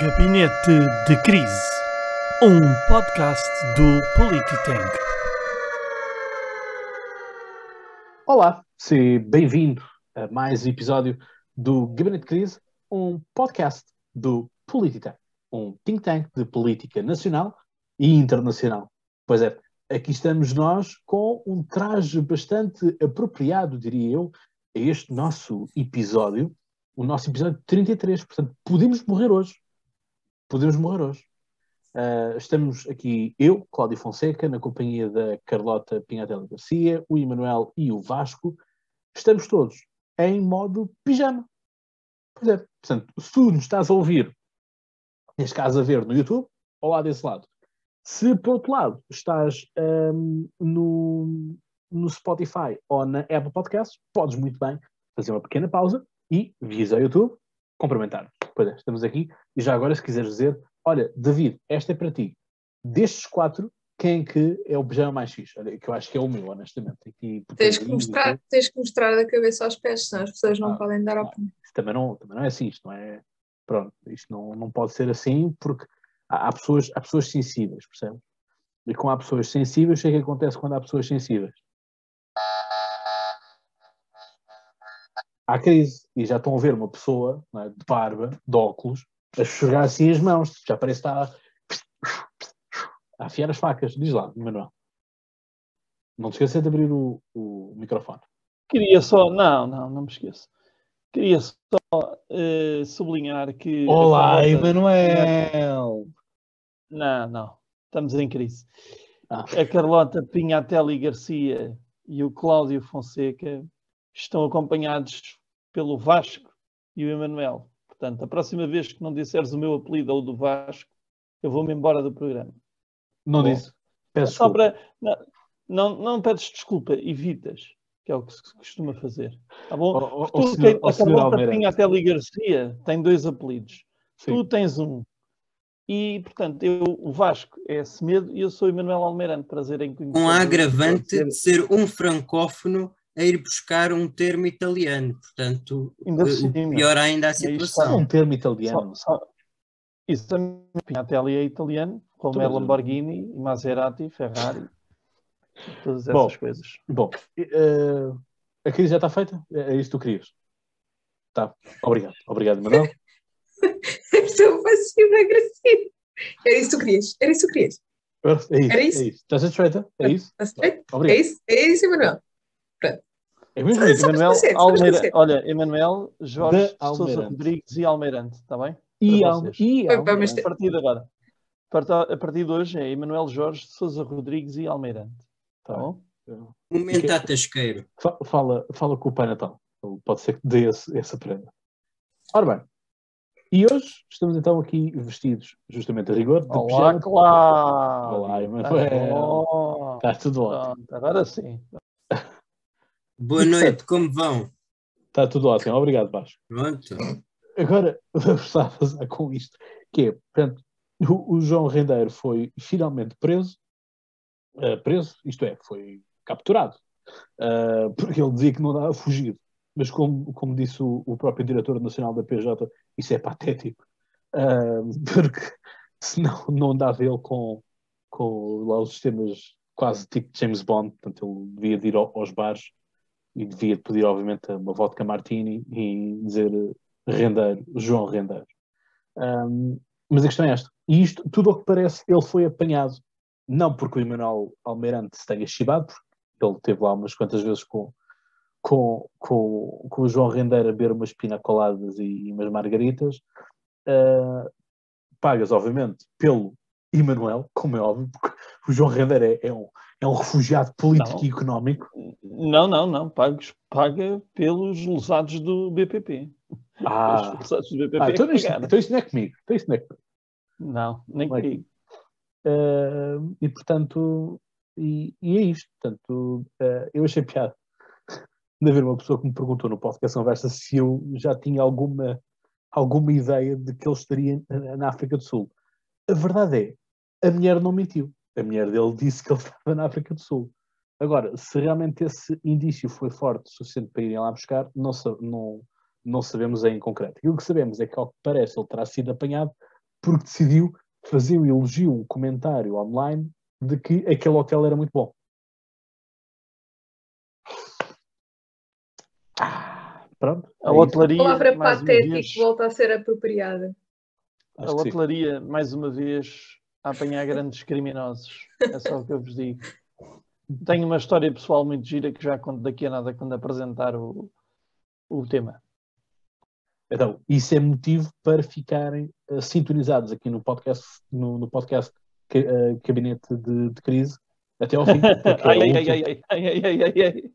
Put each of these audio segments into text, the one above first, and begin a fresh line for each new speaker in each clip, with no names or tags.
Gabinete de Crise, um podcast do Polititank.
Olá, seja bem-vindo a mais um episódio do Gabinete de Crise, um podcast do Polititank, um think tank de política nacional e internacional. Pois é, aqui estamos nós com um traje bastante apropriado, diria eu, a este nosso episódio, o nosso episódio 33. Portanto, podemos morrer hoje. Podemos morrer hoje. Uh, estamos aqui eu, Cláudio Fonseca, na companhia da Carlota Pinhatela Garcia, o Emanuel e o Vasco. Estamos todos em modo pijama. Pois é, portanto, se tu nos estás a ouvir, neste caso a ver no YouTube, ou lá desse lado, se por outro lado estás um, no, no Spotify ou na Apple Podcasts, podes muito bem fazer uma pequena pausa e, via ao YouTube, cumprimentar. Pois é, estamos aqui. E já agora, se quiseres dizer, olha, David, esta é para ti. Destes quatro, quem é que é o pijama mais fixe? Olha, que eu acho que é o meu, honestamente. Aqui,
tens, que mostrar, tens que mostrar da cabeça aos pés, senão as pessoas não ah, podem dar opinião.
Também não, também não é assim, isto não é. Pronto, isto não, não pode ser assim, porque há, há, pessoas, há pessoas sensíveis, percebes? E com há pessoas sensíveis, o que é que acontece quando há pessoas sensíveis? Há crise. E já estão a ver uma pessoa é, de barba, de óculos, a esfregar assim as mãos. Já parece que está a afiar as facas. Diz lá, Manuel. Não te esqueça de abrir o, o microfone.
Queria só. Não, não, não me esqueço. Queria só uh, sublinhar que.
Olá, Emanuel!
Não, não. Estamos em crise. Ah. A Carlota Pinhatelli Garcia e o Cláudio Fonseca estão acompanhados pelo Vasco e o Emanuel. Portanto, a próxima vez que não disseres o meu apelido ou o do Vasco, eu vou-me embora do programa.
Não Bom, disse.
Peço só para, não, não, não pedes desculpa, evitas, que é o que se costuma fazer. Tá bom? O, o, tu, o senhor, a Carlota Pinhatelli Garcia tem dois apelidos. Sim. Tu tens um. E, portanto, eu, o Vasco é Semedo e eu sou Emanuel Almeirante. Prazer em conhecer.
Um agravante de ser um francófono a ir buscar um termo italiano. Portanto, ainda pior ainda a situação.
um termo italiano. Só, só,
isso também, Pinatelli é italiano, como é Lamborghini, Maserati, Ferrari, todas essas
bom,
coisas.
Bom, uh, a crise já está feita? É, é isso que tu querias? Tá, obrigado. Obrigado, Manuel.
Estou passivo-agressivo. Era isso que tu querias. Era isso que tu querias.
É isso. Era isso. É isso. Estás satisfeita? É isso?
Obrigado. É isso, é isso, Manuel.
É mesmo isso. Emanuel, Almeira, olha, Emanuel, Jorge Sousa Rodrigues e Almeirante, está bem?
E, Al e
Almeirante. A partir de agora. A partir de hoje é Emanuel Jorge Sousa Rodrigues e Almeirante. Está bom?
Momento a tasqueiro.
Fala, fala com o Pai Natal. Pode ser que dê esse, essa prenda. Ora bem. E hoje estamos então aqui vestidos justamente a rigor. De
Olá, claro!
Olá, Emanuel! Está tudo ótimo.
Agora sim.
Boa noite, como vão?
Está tudo ótimo, obrigado, Vasco.
Pronto.
Agora, vamos lá fazer com isto, que é, portanto, o, o João Rendeiro foi finalmente preso, uh, preso, isto é, foi capturado, uh, porque ele dizia que não dava fugido, mas como, como disse o, o, próprio diretor nacional da PJ, isso é patético, uh, porque senão não dava ele com, com lá os sistemas quase tipo James Bond, portanto ele devia de ir aos bares e devia pedir, obviamente, uma vodka martini e dizer rendeiro, João Rendeiro. Um, mas a questão é esta. E isto, tudo o que parece, ele foi apanhado, não porque o Emanuel Almeirante se tenha chibado, porque ele teve lá umas quantas vezes com, com, com, com o João Rendeiro a beber umas pinacoladas e, e umas margaritas, uh, pagas, obviamente, pelo Emanuel, como é óbvio, porque o João Rendeiro é, é um, é um refugiado político não. e económico.
Não, não, não. Pagos, paga pelos lesados do BPP.
Ah, do BPP. Ah, então, isto, então isto não é comigo. Então isto não é comigo.
Não, nem não é comigo.
Uh, e portanto, e, e, é isto. Portanto, uh, eu achei piada de haver uma pessoa que me perguntou no podcast Conversa se eu já tinha alguma, alguma ideia de que ele estaria na África do Sul. A verdade é, a mulher não mentiu a mulher dele disse que ele estava na África do Sul. Agora, se realmente esse indício foi forte o suficiente para irem lá buscar, não, não, não sabemos em concreto. E o que sabemos é que, ao que parece, ele terá sido apanhado porque decidiu fazer um elogio, um comentário online de que aquele hotel era muito bom.
Ah, pronto. A é hotelaria. A palavra patético volta a ser apropriada.
a hotelaria, mais uma vez, a apanhar grandes criminosos. É só o que eu vos digo. Tenho uma história pessoal muito gira que já conto daqui a nada quando apresentar o, o tema.
Então, isso é motivo para ficarem uh, sintonizados aqui no podcast, no, no podcast uh, Gabinete de, de, Crise até ao fim.
ai, ai, ai, ai, ai, ai, ai, ai, ai,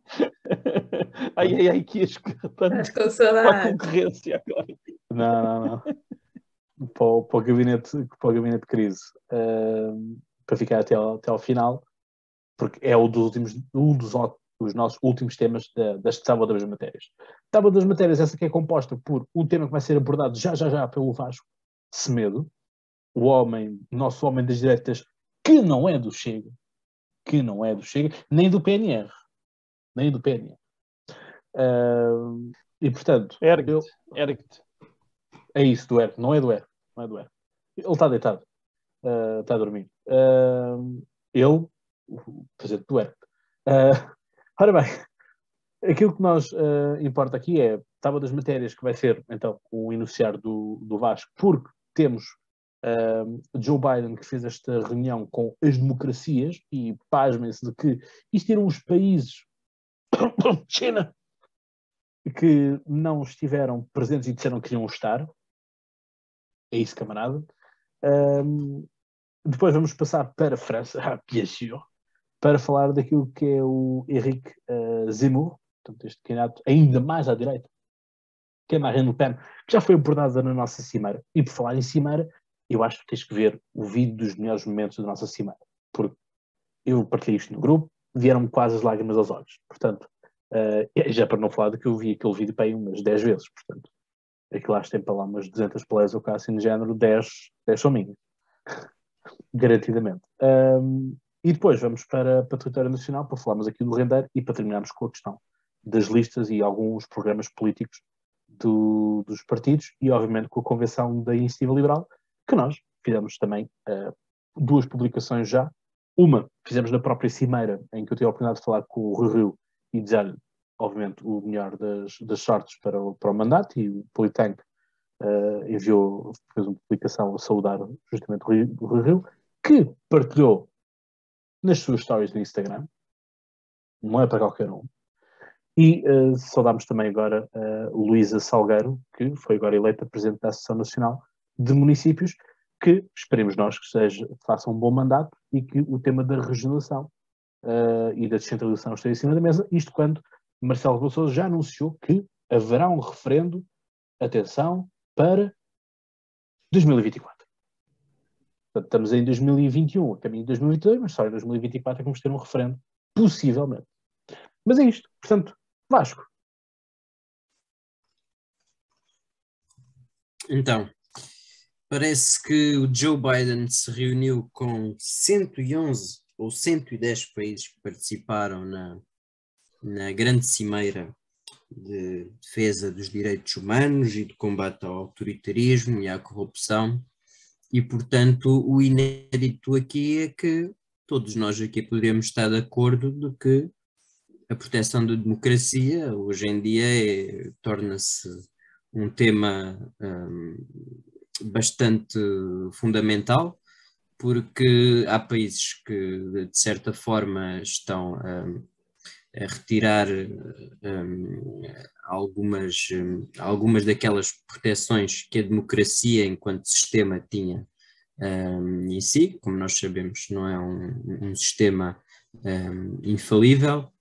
ai, ai, ai, que escapando para a concorrência agora.
Não, não, não. Para o, para o, gabinete, para o gabinete de crise, uh, para ficar até ao, até ao final, porque é um dos últimos, um dos os nossos últimos temas da, das tábua das matérias. Tábua das matérias, essa que é composta por um tema que vai ser abordado já, já, já pelo Vasco Semedo, o homem, nosso homem das direitas, que não é do Chega, que não é do Chega, nem do PNR, nem do PNR. Uh, e portanto,
Ergt, eu... Ergt.
É isso, do Ergt, não é do Ergt, não é do Ergt. Ele está deitado, uh, está a dormir. Uh, ele, o presidente do Ergt, uh, Ora bem, aquilo que nos uh, importa aqui é, estava das matérias que vai ser, então, o enunciar do, do Vasco, porque temos uh, Joe Biden que fez esta reunião com as democracias e pasmem-se de que isto eram os países, China, que não estiveram presentes e disseram que iam estar. É isso, camarada. Um, depois vamos passar para a França, ah, bien sûr para falar daquilo que é o Henrique uh, Zemmour, portanto, este candidato ainda mais à direita, que é Marine Le Pen, que já foi abordada na nossa cimeira. E por falar em cimeira, eu acho que tens que ver o vídeo dos melhores momentos da nossa cimeira, porque eu partilhei isto no grupo, vieram quase as lágrimas aos olhos. Portanto, uh, já para não falar de que eu vi aquele vídeo para aí umas 10 vezes, portanto, acho que tem para lá umas 200 plays ou assim de género, 10, 10 são minhas. Garantidamente. Um, e depois vamos para, para a território nacional para falarmos aqui do rendeiro e para terminarmos com a questão das listas e alguns programas políticos do, dos partidos e, obviamente, com a convenção da Iniciativa Liberal, que nós fizemos também uh, duas publicações já. Uma fizemos na própria Cimeira, em que eu tive a oportunidade de falar com o Rui Rio e dizer-lhe, obviamente, o melhor das, das sortes para o, para o mandato, e o Politank uh, enviou, fez uma publicação a saudar justamente o Rui Rio, que partilhou nas suas stories do Instagram. Não é para qualquer um. E uh, saudámos também agora uh, Luísa Salgueiro, que foi agora eleita Presidente da Associação Nacional de Municípios, que esperemos nós que seja, faça um bom mandato e que o tema da regionalização uh, e da descentralização esteja em cima da mesa. Isto quando Marcelo Rebelo já anunciou que haverá um referendo, atenção, para 2024. Portanto, estamos em 2021, a caminho de 2022, mas só em 2024 é que vamos ter um referendo, possivelmente. Mas é isto. Portanto, Vasco.
Então, parece que o Joe Biden se reuniu com 111 ou 110 países que participaram na, na grande cimeira de defesa dos direitos humanos e de combate ao autoritarismo e à corrupção. E, portanto, o inédito aqui é que todos nós aqui poderíamos estar de acordo de que a proteção da democracia hoje em dia é, torna-se um tema um, bastante fundamental, porque há países que, de certa forma, estão um, retirar um, algumas, um, algumas daquelas proteções que a democracia enquanto sistema tinha um, em si, como nós sabemos, não é um, um sistema infalível,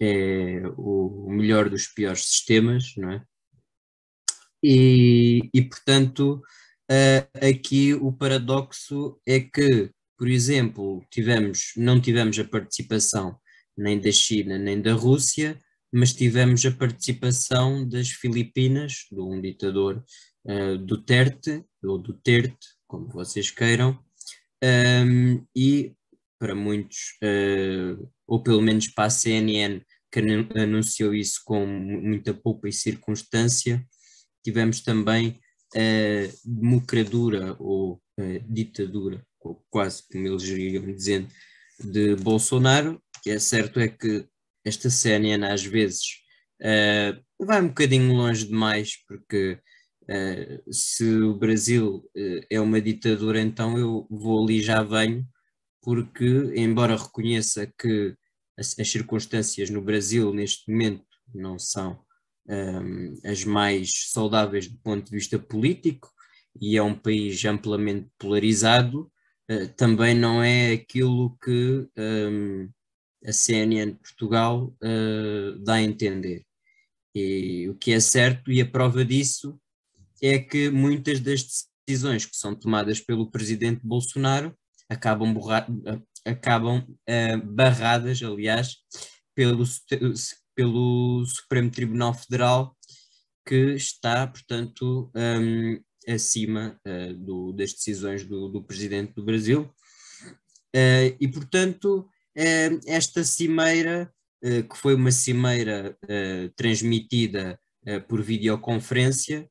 é o, o melhor dos piores sistemas, não é? E, e portanto, uh, aqui o paradoxo é que, por exemplo, tivemos, não tivemos a participação nem da China nem da Rússia, mas tivemos a participação das Filipinas, de um ditador uh, Duterte, ou Duterte, como vocês queiram, um, e para muitos, uh, ou pelo menos para a CNN, que anunciou isso com muita poupa e circunstância, tivemos também a democradura ou ditadura, ou quase como eles iriam dizendo, de Bolsonaro. Que é certo é que esta CNN às vezes uh, vai um bocadinho longe demais, porque uh, se o Brasil uh, é uma ditadura, então eu vou ali já venho, porque embora reconheça que as, as circunstâncias no Brasil neste momento não são um, as mais saudáveis do ponto de vista político e é um país amplamente polarizado, também não é aquilo que um, a CNN Portugal uh, dá a entender. E o que é certo, e a prova disso, é que muitas das decisões que são tomadas pelo presidente Bolsonaro acabam, borra acabam uh, barradas, aliás, pelo, pelo Supremo Tribunal Federal, que está, portanto, um, acima uh, do, das decisões do, do, presidente do Brasil. Uh, e, portanto, esta cimeira, que foi uma cimeira transmitida por videoconferência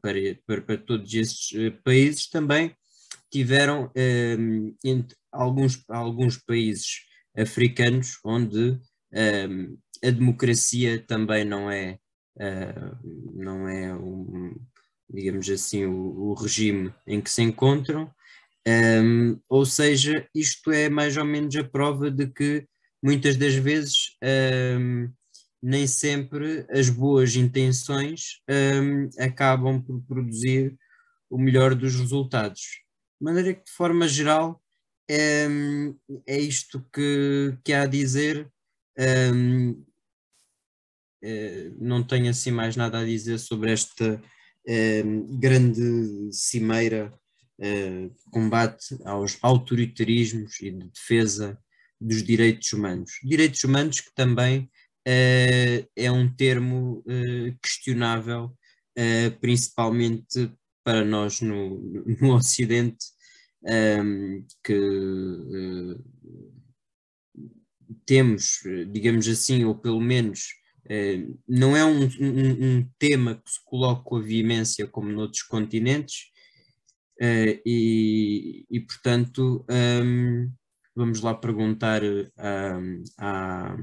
para, para, para, todos estes países, também tiveram alguns, alguns países africanos onde a democracia também não é, não é um, digamos assim, o, o, regime em que se encontram, um, ou seja, isto é mais ou menos a prova de que muitas das vezes um, nem sempre as boas intenções um, acabam por produzir o melhor dos resultados. De maneira que, de forma geral, é, é isto que, que há a dizer. É, não tenho assim mais nada a dizer sobre esta grande cimeira uh, combate aos autoritarismos e de defesa dos direitos humanos. Direitos humanos que também uh, é um termo uh, questionável, principalmente para nós no, no Ocidente, um, que temos, digamos assim, ou pelo menos eh, não é um, um, um, tema que se coloca com a veemência como noutros continentes, e, e, portanto um, vamos lá perguntar um, à,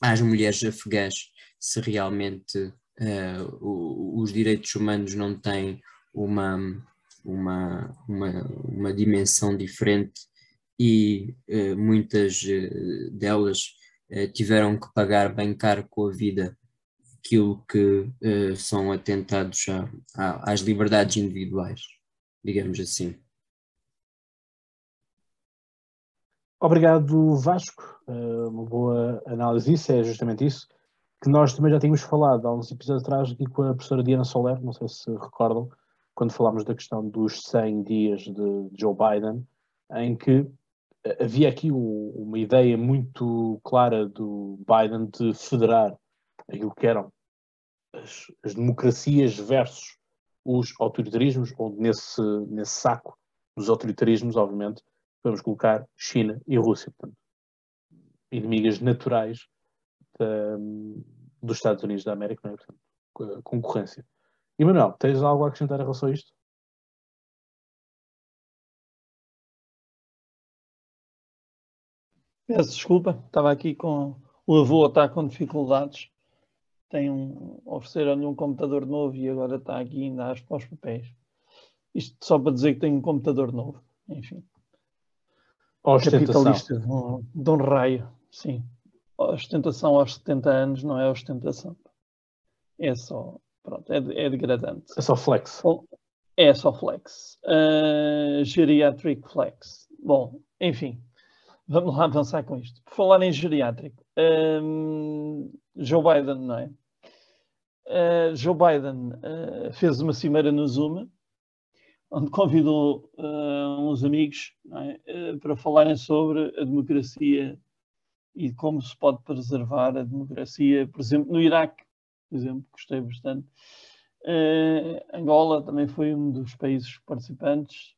às mulheres afegãs se realmente uh, os direitos humanos não têm uma, uma, uma, uma dimensão diferente e uh, muitas delas uh, tiveram que pagar bem caro com a vida aquilo que são atentados a, a, às liberdades individuais, digamos assim.
Obrigado, Vasco. uma boa análise disso, é justamente isso. Que nós também já tínhamos falado há uns episódios atrás aqui com a professora Diana Soler, não sei se recordam, quando falámos da questão dos 100 dias de Joe Biden, em que havia aqui uma ideia muito clara do Biden de federar aquilo que eram as, as democracias versus os autoritarismos, onde nesse, nesse saco dos autoritarismos, obviamente, vamos colocar China e Rússia, portanto, inimigas naturais da, dos Estados Unidos da América, é? portanto, concorrência. E Manuel, tens algo a acrescentar em relação a isto?
Peço desculpa, estava aqui com o avô está com dificuldades. Tem um, ofereceram-lhe um computador novo e agora está aqui ainda às para os papéis. Isto só para dizer que tem um computador novo. Enfim. Capitalista de um, de um raio, sim. Ostentação aos 70 anos não é ostentação. É só, pronto, é, é degradante.
É só flex.
É só flex. Uh, geriatric flex. Bom, enfim. Vamos lá avançar com isto. Por falar em geriátrico, um, Joe Biden, não é? Uh, Joe Biden uh, fez uma cimeira no Zoom, onde convidou uh, uns amigos é? para falarem sobre a democracia e como se pode preservar a democracia, por exemplo, no Iraque, por exemplo, gostei bastante. Angola também foi um dos países participantes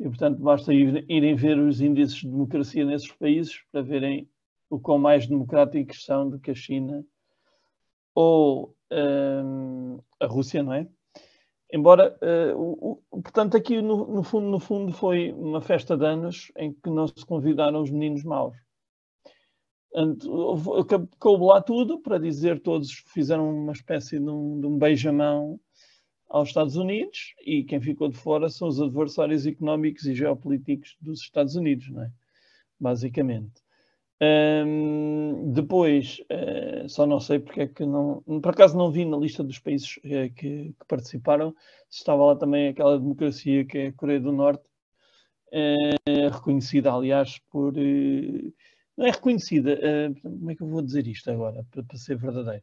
e, portanto, basta ir, irem ver os índices de democracia nesses países para verem o quão mais democráticos são do que a China ou um, a Rússia, não é? embora, uh, o, o, portanto, aqui no, no, fundo, no fundo foi uma festa de anos em que não se convidaram os meninos maus. Coube lá tudo para dizer todos fizeram uma espécie de um, de um beijamão aos Estados Unidos e quem ficou de fora são os adversários económicos e geopolíticos dos Estados Unidos, não é? basicamente. Um, depois, uh, só não sei porque é que não. Por acaso não vi na lista dos países uh, que, que, participaram, estava lá também aquela democracia que é a Coreia do Norte, uh, reconhecida, aliás, por. não é reconhecida, como é que eu vou dizer isto agora, para, para ser verdadeiro?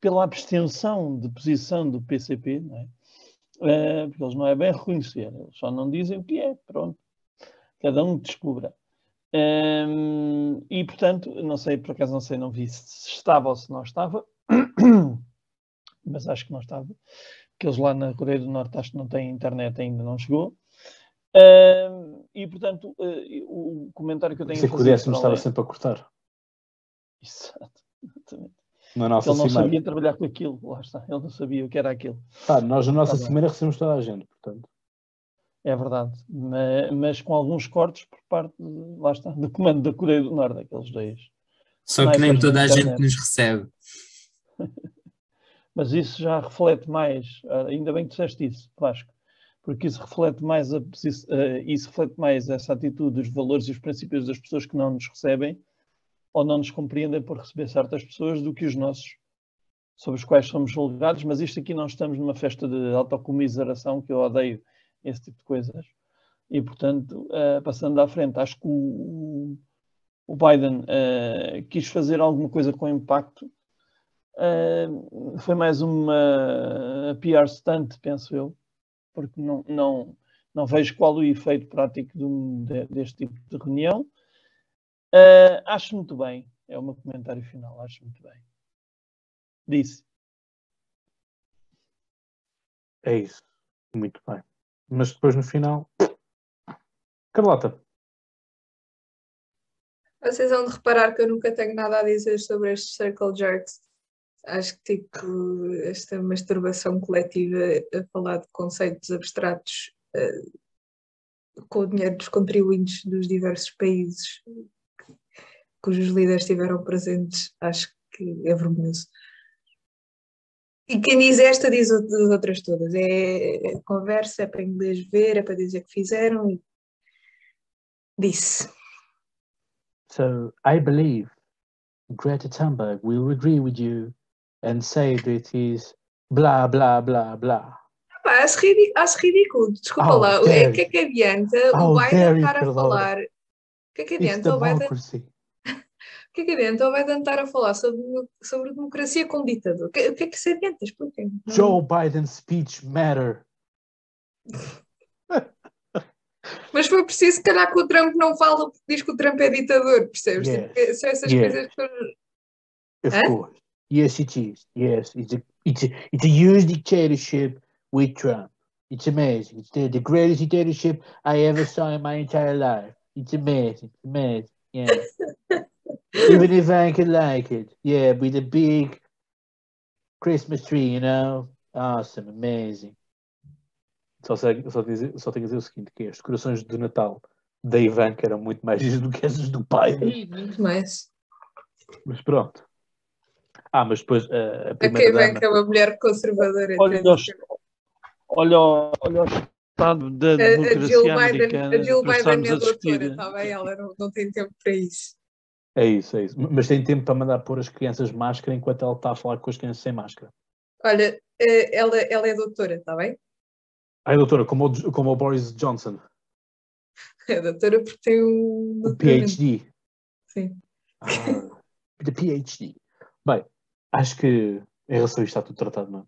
Pela abstenção de posição do PCP, não é? porque eles não é bem reconhecer, eles só não dizem o que é, pronto. Cada um descubra. Um, e portanto, não sei, por acaso não sei, não vi se estava ou se não estava, mas acho que não estava, porque eles lá na Coreia do Norte acho que não têm internet, ainda não chegou. Um, e portanto, o comentário que eu tenho
se a. Se estava sempre a cortar.
Exato, exatamente.
Na nossa
ele não
cimeira.
sabia trabalhar com aquilo, lá está, ele não sabia o que era aquilo.
Ah, nós na nossa tá cimeira recebemos toda a gente, portanto.
É verdade, mas, mas, com alguns cortes por parte, lá está, do comando da Coreia do Norte, aqueles dois.
Só que nem toda a gente nos recebe.
mas isso já reflete mais, ah, ainda bem que disseste isso, Vasco, porque isso reflete mais, a, ah, isso reflete mais essa atitude, os valores e os princípios das pessoas que não nos recebem ou não nos compreendem por receber certas pessoas do que os nossos, sobre os quais somos julgados, mas isto aqui não estamos numa festa de autocomiseração que eu odeio esse tipo de coisas. E, portanto, uh, passando à frente, acho que o, o Biden uh, quis fazer alguma coisa com impacto. Uh, foi mais uma PR stunt, penso eu, porque não, não, não vejo qual o efeito prático de de, deste tipo de reunião. Acho muito bem, é o meu comentário final, acho muito bem. Disse.
É isso, muito bem mas depois no final. Carlota.
Vocês vão de reparar que eu nunca tenho nada a dizer sobre estes circle jerks. Acho que tipo esta masturbação coletiva a falar de conceitos abstratos uh, com o dinheiro dos contribuintes dos diversos países cujos líderes estiveram presentes, acho que é vergonhoso. E quem diz esta diz as outras todas. É, é conversa, é para inglês ver, é para dizer que fizeram. Disse.
So, I believe Greta Thunberg will agree with you and say that it is blá, blá, blá, blá.
Acho, ridículo. Desculpa oh, lá. O que é que adianta oh, o Biden estar a falar? O que é que adianta o Biden? O que é que adianta? Ou vai tentar a falar sobre, sobre democracia com ditador? O que, o que é que se adianta? Expliquem.
Joe Biden's speech matter.
Mas foi preciso, se calhar, que o Trump não fala porque diz que o Trump é ditador, percebes? Yes. Tipo, são essas yes. coisas que.
Of Hã? course. Yes, it is. Yes, it's a, it's a, it's a huge dictatorship with Trump. It's amazing. It's the, the greatest dictatorship I ever saw in my entire life. It's amazing. It's amazing. Yeah. Even if I could like it. Yeah, with a big Christmas tree, you know? Awesome, amazing. Só, sei, só, dizer, só tenho a dizer o seguinte, que as decorações de Natal da Ivanka eram muito mais do que essas do pai.
Sim, muito mais.
Mas pronto. Ah, mas depois uh, a
primeira A Ivanka é uma mulher conservadora.
Olha, olha, olha o estado da democracia a, a Jill americana.
Biden, a Jill Biden é doutora, está bem? Ela não, não tem tempo para isso.
É isso, é isso. Mas tem tempo para mandar pôr as crianças máscara enquanto ela está a falar com as crianças sem máscara.
Olha, eh, ela, ela é doutora, está bem?
Ah, é doutora, como o, como o Boris Johnson.
É doutora porque tem um.
O PhD.
Sim.
Ah, the PhD. Bem, acho que em relação a isto está tudo tratado, não é?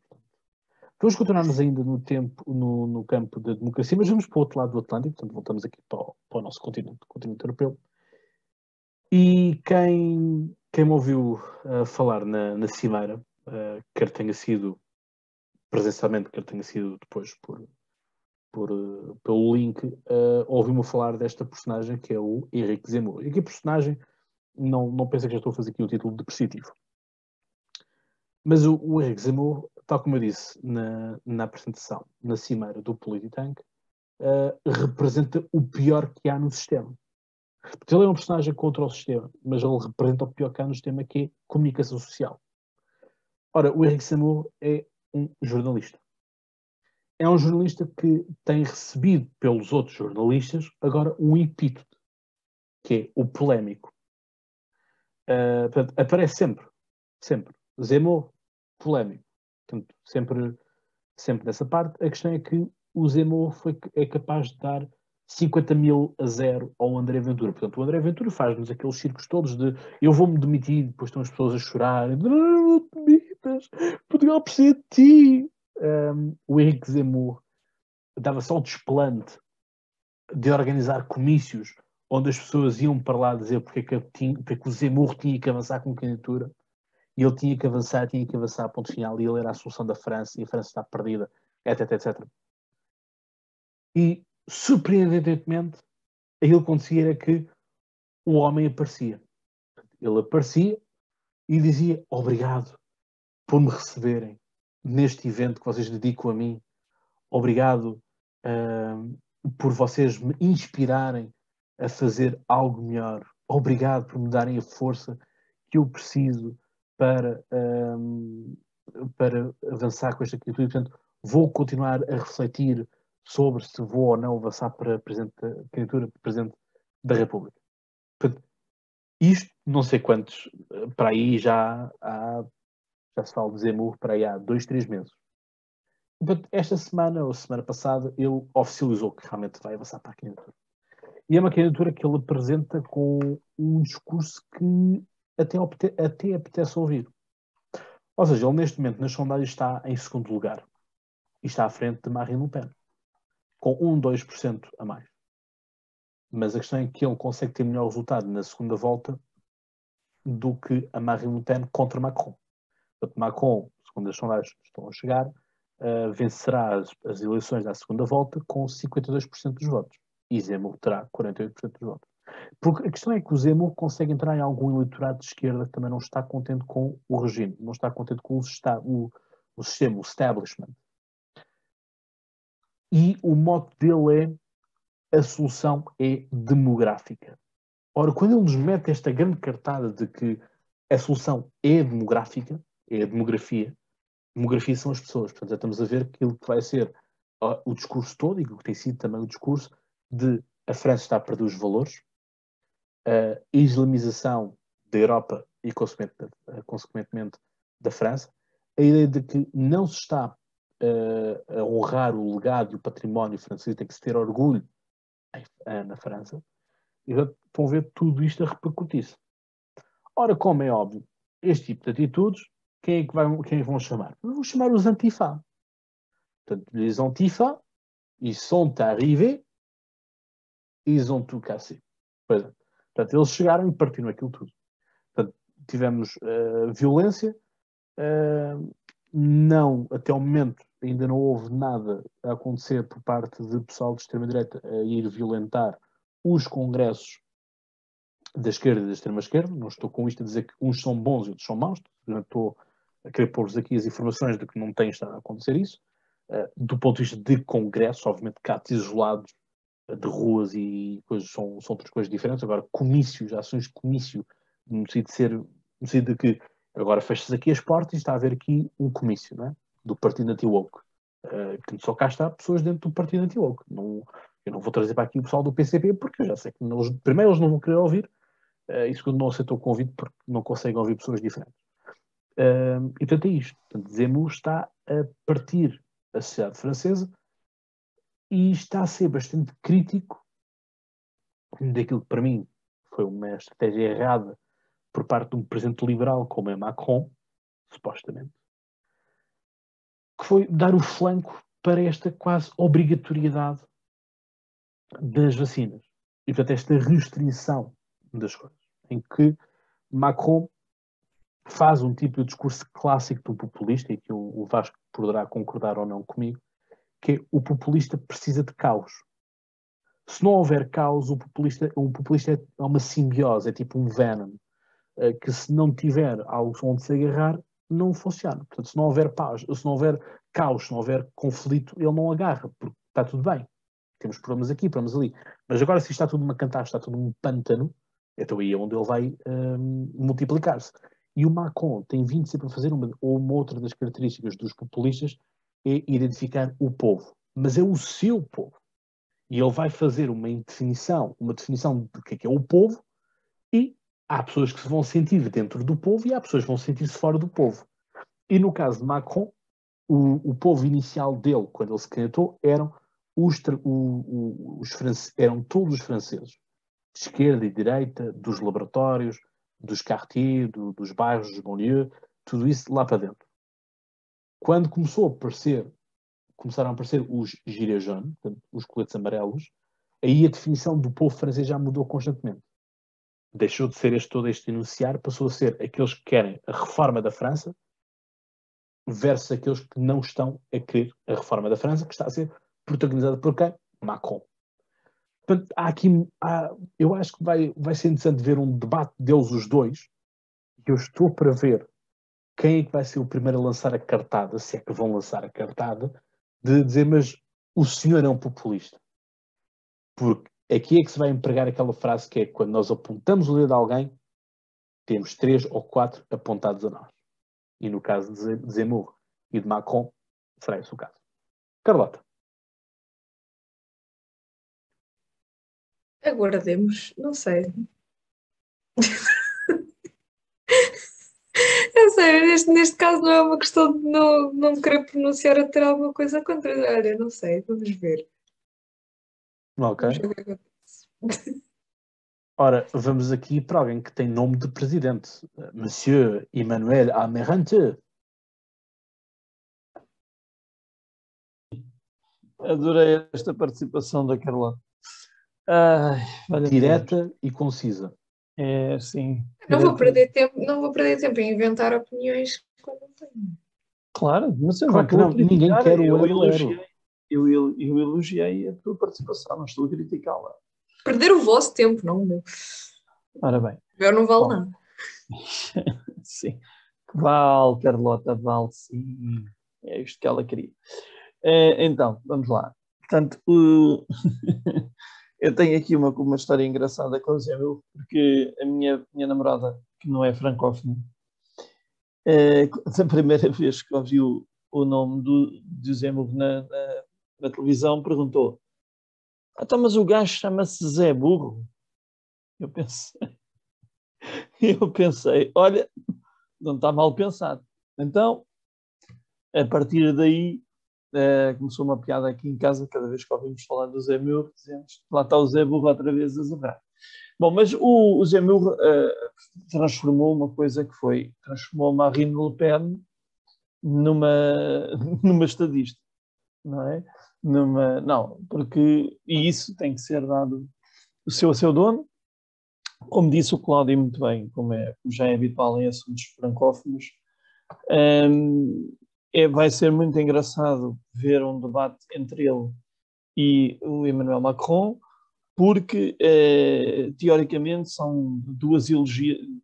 Vamos continuarmos ainda no tempo, no, no campo da democracia, mas vamos para o outro lado do Atlântico, portanto voltamos aqui para o, para o nosso continente, o continente europeu. E quem, quem me ouviu uh, falar na, na Cimeira, uh, quer tenha sido presencialmente, quer tenha sido depois por, por, uh, pelo link, uh, ouviu-me falar desta personagem que é o Henrique Zemmour. E a personagem, não, não pensa que já estou a fazer aqui um título depreciativo. Mas o, o Henrique Zemmour, tal como eu disse na, na apresentação, na cimeira do Polititank, representa o pior que há no sistema. Porque ele é um personagem contra o sistema, mas ele representa o pior que há no sistema, que é comunicação social. Ora, o Henrique Zemmour é um jornalista. É um jornalista que tem recebido pelos outros jornalistas agora um epíteto, que é o polémico. Uh, portanto, aparece sempre, sempre. Zemmour, polémico. Portanto, sempre, sempre nessa parte. A questão é que o Zemmour foi, é capaz de dar 50 mil a zero ao André Ventura. Portanto, o André Ventura faz-nos aqueles circos todos de eu vou-me demitir, depois estão as pessoas a chorar, não, demitas, Portugal precisa de ti. Um, o Henrique Zemmour dava só o desplante de organizar comícios onde as pessoas iam para lá dizer porque é que, tinha, porque é que o Zemmour tinha que avançar com candidatura e ele tinha que avançar, tinha que avançar ponto final e ele era a solução da França e a França está perdida, etc, etc. E surpreendentemente, aquilo que acontecia era que o homem aparecia. Ele aparecia e dizia obrigado por me receberem neste evento que vocês dedicam a mim. Obrigado uh, por vocês me inspirarem a fazer algo melhor. Obrigado por me darem a força que eu preciso para, um, para avançar com esta atitude. Portanto, vou continuar a refletir sobre se vou ou não avançar para presidente, candidatura de Presidente da República. Isto, não sei quantos, para aí já há, já se fala de Zemur, para aí há dois, três meses. Esta semana ou semana passada, ele oficializou que realmente vai avançar para a candidatura. E é uma candidatura que ele apresenta com um discurso que até, até apetece ouvir. Ou seja, ele neste momento nas sondagens está em segundo lugar e está à frente de Marine Le Pen com 1, 2% a mais. Mas a questão é que ele consegue ter melhor resultado na segunda volta do que a Marine Le Pen contra Macron. Portanto, Macron, segundo as sondagens que estão a chegar, uh, vencerá as, as, eleições da segunda volta com 52% dos votos. E Zemmour terá 48% dos votos. Porque a questão é que o Zemmour consegue entrar em algum eleitorado de esquerda que também não está contente com o regime, não está contente com o, o, o sistema, o establishment. E o mote dele é a solução é demográfica. Ora, quando ele nos mete esta grande cartada de que a solução é demográfica, é a demografia, demografia são as pessoas. Portanto, já estamos a ver aquilo que vai ser o discurso todo, e que tem sido também o discurso, de a França está a perder os valores, a islamização da Europa e, consequentemente, da França, a ideia de que não se está uh, a honrar o legado e o património francês, tem que se ter orgulho em, uh, na França, e vão ver tudo isto a repercutir-se. Ora, como é óbvio, este tipo de atitudes, quem é que, vai, quem é vão chamar? Vão chamar os antifa. Portanto, les antifa, ils sont arrivés, ils ont tout cassé. Pois é. Portanto, eles chegaram e partiram aquilo tudo. Portanto, tivemos uh, violência, uh, não, até o momento, ainda não houve nada a acontecer por parte de pessoal de extrema-direita a ir violentar os congressos da esquerda e da extrema-esquerda. Não estou com isto a dizer que uns são bons e outros são maus. Estou a querer pôr-vos aqui as informações de que não tem estado a acontecer isso. Uh, do ponto de vista de congressos, obviamente, catos isolados de ruas e coisas são, são outras coisas diferentes. Agora, comícios, ações de comício, no sentido de ser, no sentido de que agora fechas aqui as portas e está a haver aqui um comício, não é? Do Partido Anti-Woke. Uh, só cá está pessoas dentro do Partido Anti-Woke. Não, eu não vou trazer para aqui o pessoal do PCP porque eu já sei que eles, primeiro eles não vão querer ouvir uh, e segundo não aceitam o convite porque não conseguem ouvir pessoas diferentes. Uh, e portanto é isto. Portanto, Zemmour está a partir a sociedade francesa e está a ser bastante crítico daquilo que para mim foi uma estratégia errada por parte de um presidente liberal como é Macron, supostamente, que foi dar o flanco para esta quase obrigatoriedade das vacinas. E, portanto, esta restrição das coisas, em que Macron faz um tipo de discurso clássico do populista, e que o Vasco poderá concordar ou não comigo, que é o populista precisa de caos. Se não houver caos, o populista, o populista é uma simbiose, é tipo um venom, eh, que se não tiver algo onde se agarrar, não funciona. Portanto, se não houver paz, se não houver caos, se não houver conflito, ele não agarra, porque está tudo bem. Temos problemas aqui, problemas ali. Mas agora, se está tudo uma cantar, está tudo um pântano, então aí é onde ele vai um, multiplicar-se. E o Macron tem vindo sempre a fazer uma, ou uma outra das características dos populistas é identificar o povo. Mas é o seu povo. E ele vai fazer uma definição, uma definição de que é, que é o povo, e há pessoas que se vão sentir dentro do povo e há pessoas que vão sentir-se fora do povo. E no caso de Macron, o, o povo inicial dele, quando ele se candidatou, eram os, o, os eram todos os franceses, de esquerda e direita, dos laboratórios, dos quartiers, do, dos bairros, dos banlieues, tudo isso lá para dentro. Quando começou a aparecer, começaram a aparecer os gilets jaunes, os coletes amarelos, aí a definição do povo francês já mudou constantemente. Deixou de ser este todo este enunciar, passou a ser aqueles que querem a reforma da França versus aqueles que não estão a querer a reforma da França, que está a ser protagonizada por quem? Macron. Portanto, há aqui, há, eu acho que vai, vai ser interessante ver um debate deles os dois. Eu estou para ver quem é que vai ser o primeiro a lançar a cartada, se é que vão lançar a cartada, de dizer, mas o senhor é um populista. Porque aqui é que se vai empregar aquela frase que é quando nós apontamos o dedo a alguém, temos três ou quatro apontados a nós. E no caso de Zemmour e de Macron, será esse o caso. Carlota.
Aguardemos, não sei. Eu sei, neste, neste caso não é uma questão de não, não querer pronunciar ou ter alguma coisa contra. Olha, não sei, vamos ver.
Ok. Ver Ora, vamos aqui para alguém que tem nome de presidente. Monsieur Emmanuel Amerante.
Adorei esta participação da Carlota.
Ai, Direta e concisa.
É, sim.
Não vou, perder tempo, não vou perder tempo em inventar opiniões quando não tenho.
Claro, mas eu
claro não, ninguém quer o
eu elogiei, eu, eu, eu elogiei a tua participação, não estou a criticá-la.
Perder o vosso tempo, não o meu.
Ora bem.
Eu não vale Bom. nada.
sim. Vale, Carlota, vale sim. É isto que ela queria. É, então, vamos lá. Portanto, o... Eu tenho aqui uma, uma história engraçada com o Zemmour, porque a minha, minha namorada, que não é francófona, é, a primeira vez que ouviu o nome do, do Zemmour na, na, na televisão, perguntou: ah, então, mas o gajo chama-se Zé Burro? Eu pensei, eu pensei, olha, não está mal pensado. Então, a partir daí, Uh, começou uma piada aqui em casa, cada vez que ouvimos falar do Zé Murro, dizemos lá está o Zé Burro outra vez a zerrar. Bom, mas o, o Zé Murro uh, transformou uma coisa que foi, transformou Marine Le Pen numa, numa estadista, não é? Numa, não, porque, e isso tem que ser dado o seu a seu dono, como disse o Cláudio muito bem, como, é, como já é habitual em assuntos francófonos, um, é, vai ser muito engraçado ver um debate entre ele e o Emmanuel Macron, porque eh, teoricamente são duas,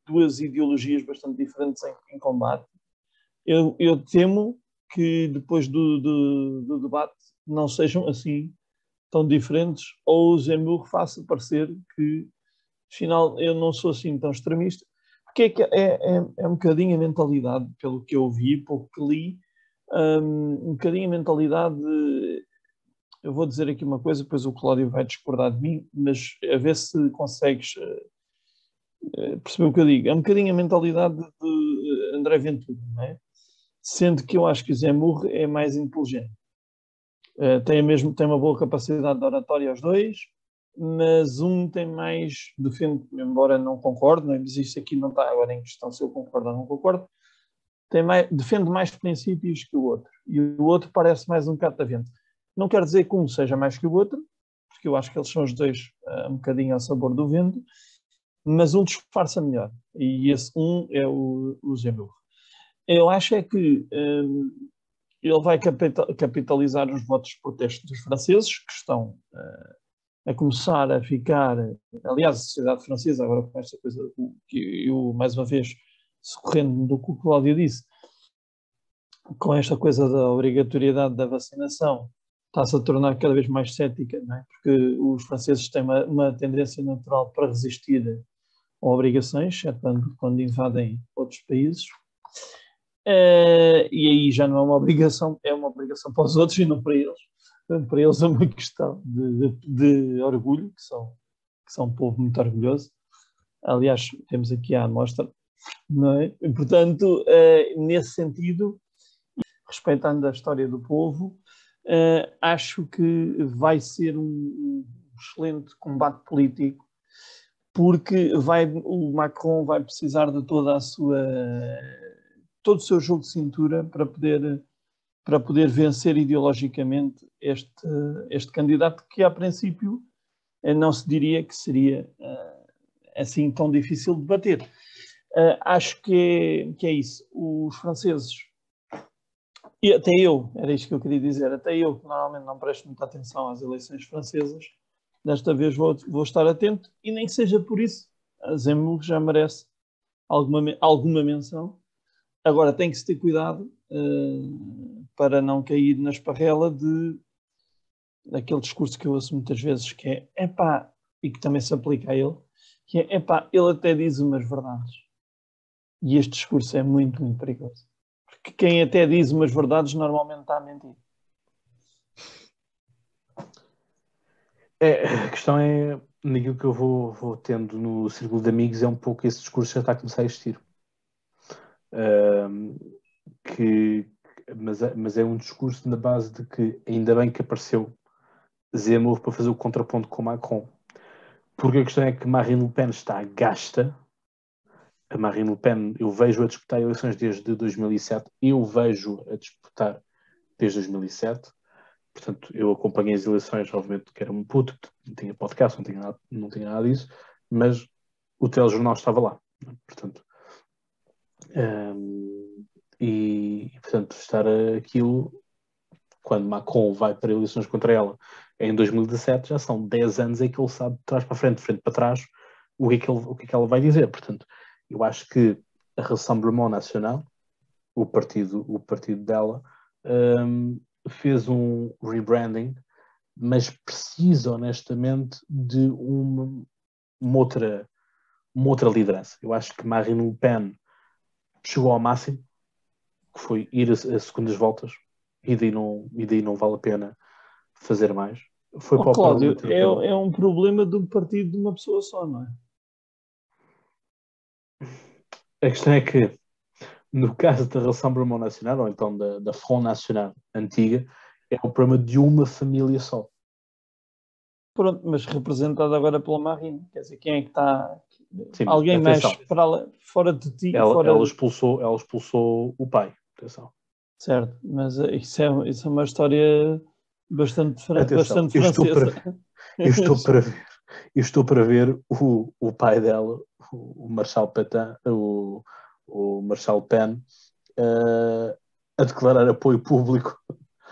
duas, ideologias bastante diferentes em, em combate. Eu, eu, temo que depois do, do, do, debate não sejam assim tão diferentes, ou o Zemmour faça parecer que, afinal, eu não sou assim tão extremista, porque é, que é, é, é um bocadinho a mentalidade, pelo que eu vi, pouco que li, um, um bocadinho a mentalidade. De, eu vou dizer aqui uma coisa, depois o Cláudio vai discordar de mim, mas a ver se consegues uh, perceber o que eu digo. É um bocadinho a mentalidade de André Ventura, não é? Sendo que eu acho que o Zé Murro é mais inteligente. Uh, tem, mesmo, tem uma boa capacidade de oratória aos dois, mas um tem mais, defende, embora não concorde, não é? mas aqui não está agora em questão se eu concordo ou não concordo, tem mais, defende mais princípios que o outro. E o outro parece mais um catavento. Não quer dizer que um seja mais que o outro, porque eu acho que eles são os dois uh, um bocadinho ao sabor do vento, mas um disfarça melhor. E esse um é o, o Zemmour. Eu acho é que um, ele vai capitalizar os votos de protesto dos franceses, que estão uh, a começar a ficar. Aliás, a sociedade francesa, agora com esta coisa que eu, mais uma vez, socorrendo do que o Cláudio disse, com esta coisa da obrigatoriedade da vacinação, está-se a tornar cada vez mais cética, é? porque os franceses têm uma, uma tendência natural para resistir a obrigações, exceto quando, quando invadem outros países. Uh, e aí já não é uma obrigação, é uma obrigação para os outros e não para eles. Para eles é uma questão de, de, de, orgulho, que são, que são um povo muito orgulhoso. Aliás, temos aqui a amostra, não é? E, portanto, uh, nesse sentido, respeitando a história do povo, uh, acho que vai ser um, um excelente combate político porque vai, o Macron vai precisar de toda a sua todo o seu jogo de cintura para poder para poder vencer ideologicamente este este candidato que a princípio eh, não se diria que seria uh, assim tão difícil de bater. Uh, acho que é, que é isso. Os franceses e até eu, era isto que eu queria dizer, até eu que normalmente não presto muita atenção às eleições francesas, desta vez vou, vou estar atento e nem que seja por isso, a Zemmour já merece alguma, alguma menção. Agora tem que se ter cuidado uh, para não cair na esparrela de daquele discurso que eu ouço muitas vezes que é epá, e que também se aplica a ele, que é epá, ele até diz umas verdades. E este discurso é muito, muito perigoso. Porque quem até diz umas verdades normalmente está a mentir.
É, a questão é, naquilo que eu vou, vou tendo no círculo de amigos, é um pouco esse discurso já está a começar a existir. Que, mas, é, mas é um discurso na base de que ainda bem que apareceu Zemmour para fazer o contraponto com Macron. Porque a questão é que Marine Le Pen está gasta. A Marine Le Pen, eu vejo a disputar eleições desde 2007, eu vejo a disputar desde 2007 Portanto, eu acompanhei as eleições, obviamente que era um puto, não tinha podcast, não tinha nada, não tinha nada disso, mas o telejornal estava lá. Portanto, um, e, portanto, estar aquilo, quando Macron vai para eleições contra ela em 2017, já são 10 anos em que ele sabe de trás para frente, de frente para trás, o que é que, ele, o que, é que ela vai dizer. Portanto, eu acho que a Rassemblement Nacional, o partido, o partido dela, um, fez um rebranding, mas precisa honestamente de uma, uma, outra, uma outra liderança. Eu acho que Marine Le Pen chegou ao máximo, que foi ir a, a segundas voltas, e daí, não, e daí não vale a pena fazer mais. Foi
oh, para Cláudio, é, é um problema de um partido de uma pessoa só, não é?
A questão é que no caso da Rassemblement Nacional, ou então da, da Front Nacional antiga, é o problema de uma família só.
Pronto, mas representado agora pela Marine, quer dizer, quem é que está. Sim, Alguém mexe para, fora de ti.
Ela,
fora
ela, expulsou, ela expulsou o pai. Atenção.
Certo, mas eh, isso é, isso é uma história bastante diferente. Bastante
eu estou, para, eu estou para ver, estou para ver o, o pai dela, o Marshal Petain, o, o Marshal Penn, uh, a declarar apoio público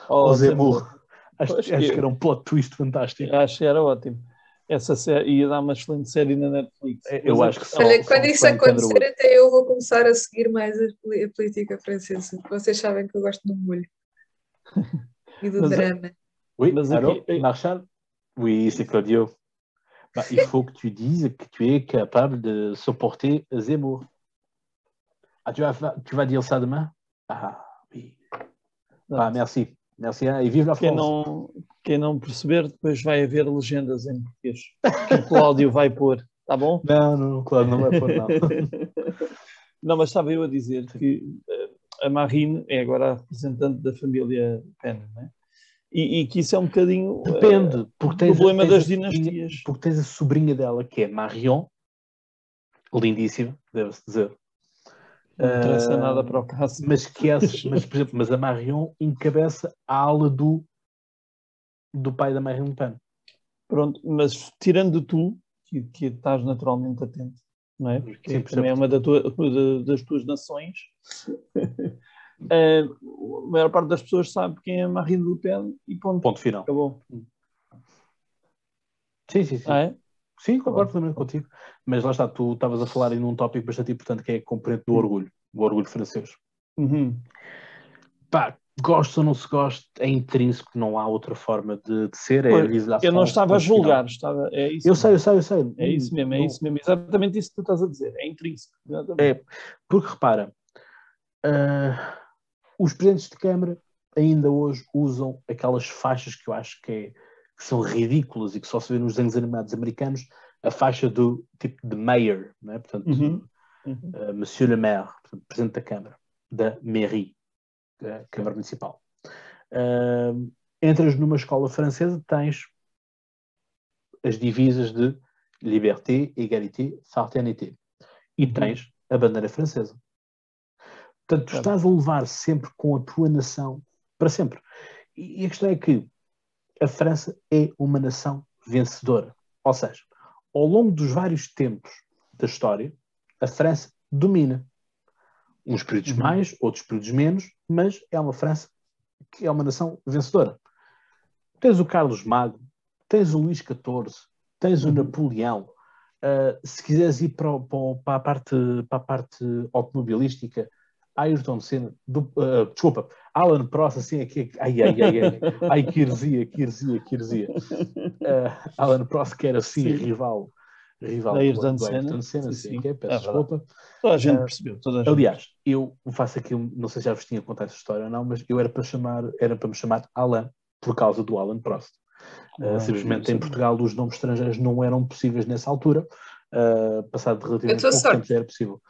oh, ao Zemmour. Acho, acho que era um plot twist fantástico.
Acho que era ótimo. Essa série ia dar uma excelente série na Netflix.
Eu acho que
Olha, quando isso acontecer, até eu vou começar a seguir mais a, política francesa. Vocês sabem que eu gosto do molho e do Mas, drama.
Oui, Mas alors, aqui... Marshall? Oui, c'est Claudio. Bah, il faut que tu dises que tu es capable de supporter Zemmour. Ah, tu, vas, tu vas dire ça demain? Ah, oui. Ah, merci. Merci hein, e vive la France.
Não, quem não perceber, depois vai haver legendas em português. Que o Cláudio vai pôr, tá bom?
Não, não, Cláudio não vai pôr, não.
não, mas estava eu a dizer que eh, a Marine é agora a representante da família Penn, não é? E, e, que isso é um bocadinho
Depende,
uh, porque tens problema a, tens das dinastias.
Porque tens a sobrinha dela, que é Marion, lindíssima, deve-se dizer,
não interessa uh, nada para o caso.
Mas, que essa, mas, por exemplo, mas a Marion encabeça a ala do, do pai da Marine Le Pen.
Pronto, mas tirando tu, que, que estás naturalmente atento, não é? Porque Sim, também é uma da tua, das tuas nações. a maior parte das pessoas sabe quem é Marine Le Pen e ponto.
Ponto final.
Acabou.
Sim, sim, sim.
Ah, é?
Sim, concordo plenamente contigo. Mas lá está, tu estavas a falar em um tópico bastante importante que é a componente do orgulho, o orgulho francês.
Uhum.
pá, gosto ou não se gosta, é intrínseco, não há outra forma de, de ser. É
eu não estava a julgar, estava, é isso.
Eu sei, eu sei, eu sei.
É isso mesmo, é não, isso mesmo, exatamente isso que tu estás a dizer, é intrínseco. Exatamente. É,
porque repara, uh, os presidentes de Câmara ainda hoje usam aquelas faixas que eu acho que, é, que são ridículas e que só se vê nos desenhos animados americanos, a faixa do tipo de mayor, né? portanto, uhum. Uhum. Uh, Monsieur le Maire, portanto, presidente da Câmara, da mairie, Câmara Municipal. Uh, entras numa escola francesa, tens as divisas de liberté, égalité, fraternité. E uhum. tens a bandeira francesa. Portanto, tu estás a levar sempre com a tua nação para sempre. E a questão é que a França é uma nação vencedora. Ou seja, ao longo dos vários tempos da história, a França domina. Uns períodos uhum. mais, outros períodos menos, mas é uma França que é uma nação vencedora. Tens o Carlos Magno, tens o Luís XIV, tens o uhum. Napoleão. Uh, se quiseres ir para, para, a parte, para a parte automobilística, Ayrton Senna, do, uh, desculpa, Alan Prost, assim, aqui, ai, ai, ai, ai, ai, que heresia, que heresia, que heresia. Uh, Alan Prost, que era assim, sim. rival, rival
da Ayrton Senna,
Senna, sim, sim. Okay, peço é desculpa.
Toda a gente uh, percebeu, toda a gente.
Aliás, eu faço aqui, não sei se já vos tinha contado essa história ou não, mas eu era para chamar, era para me chamar Alan, por causa do Alan Prost. Uh, simplesmente em Portugal os nomes estrangeiros não eram possíveis nessa altura, passado de relativamente pouco tempo já era possível.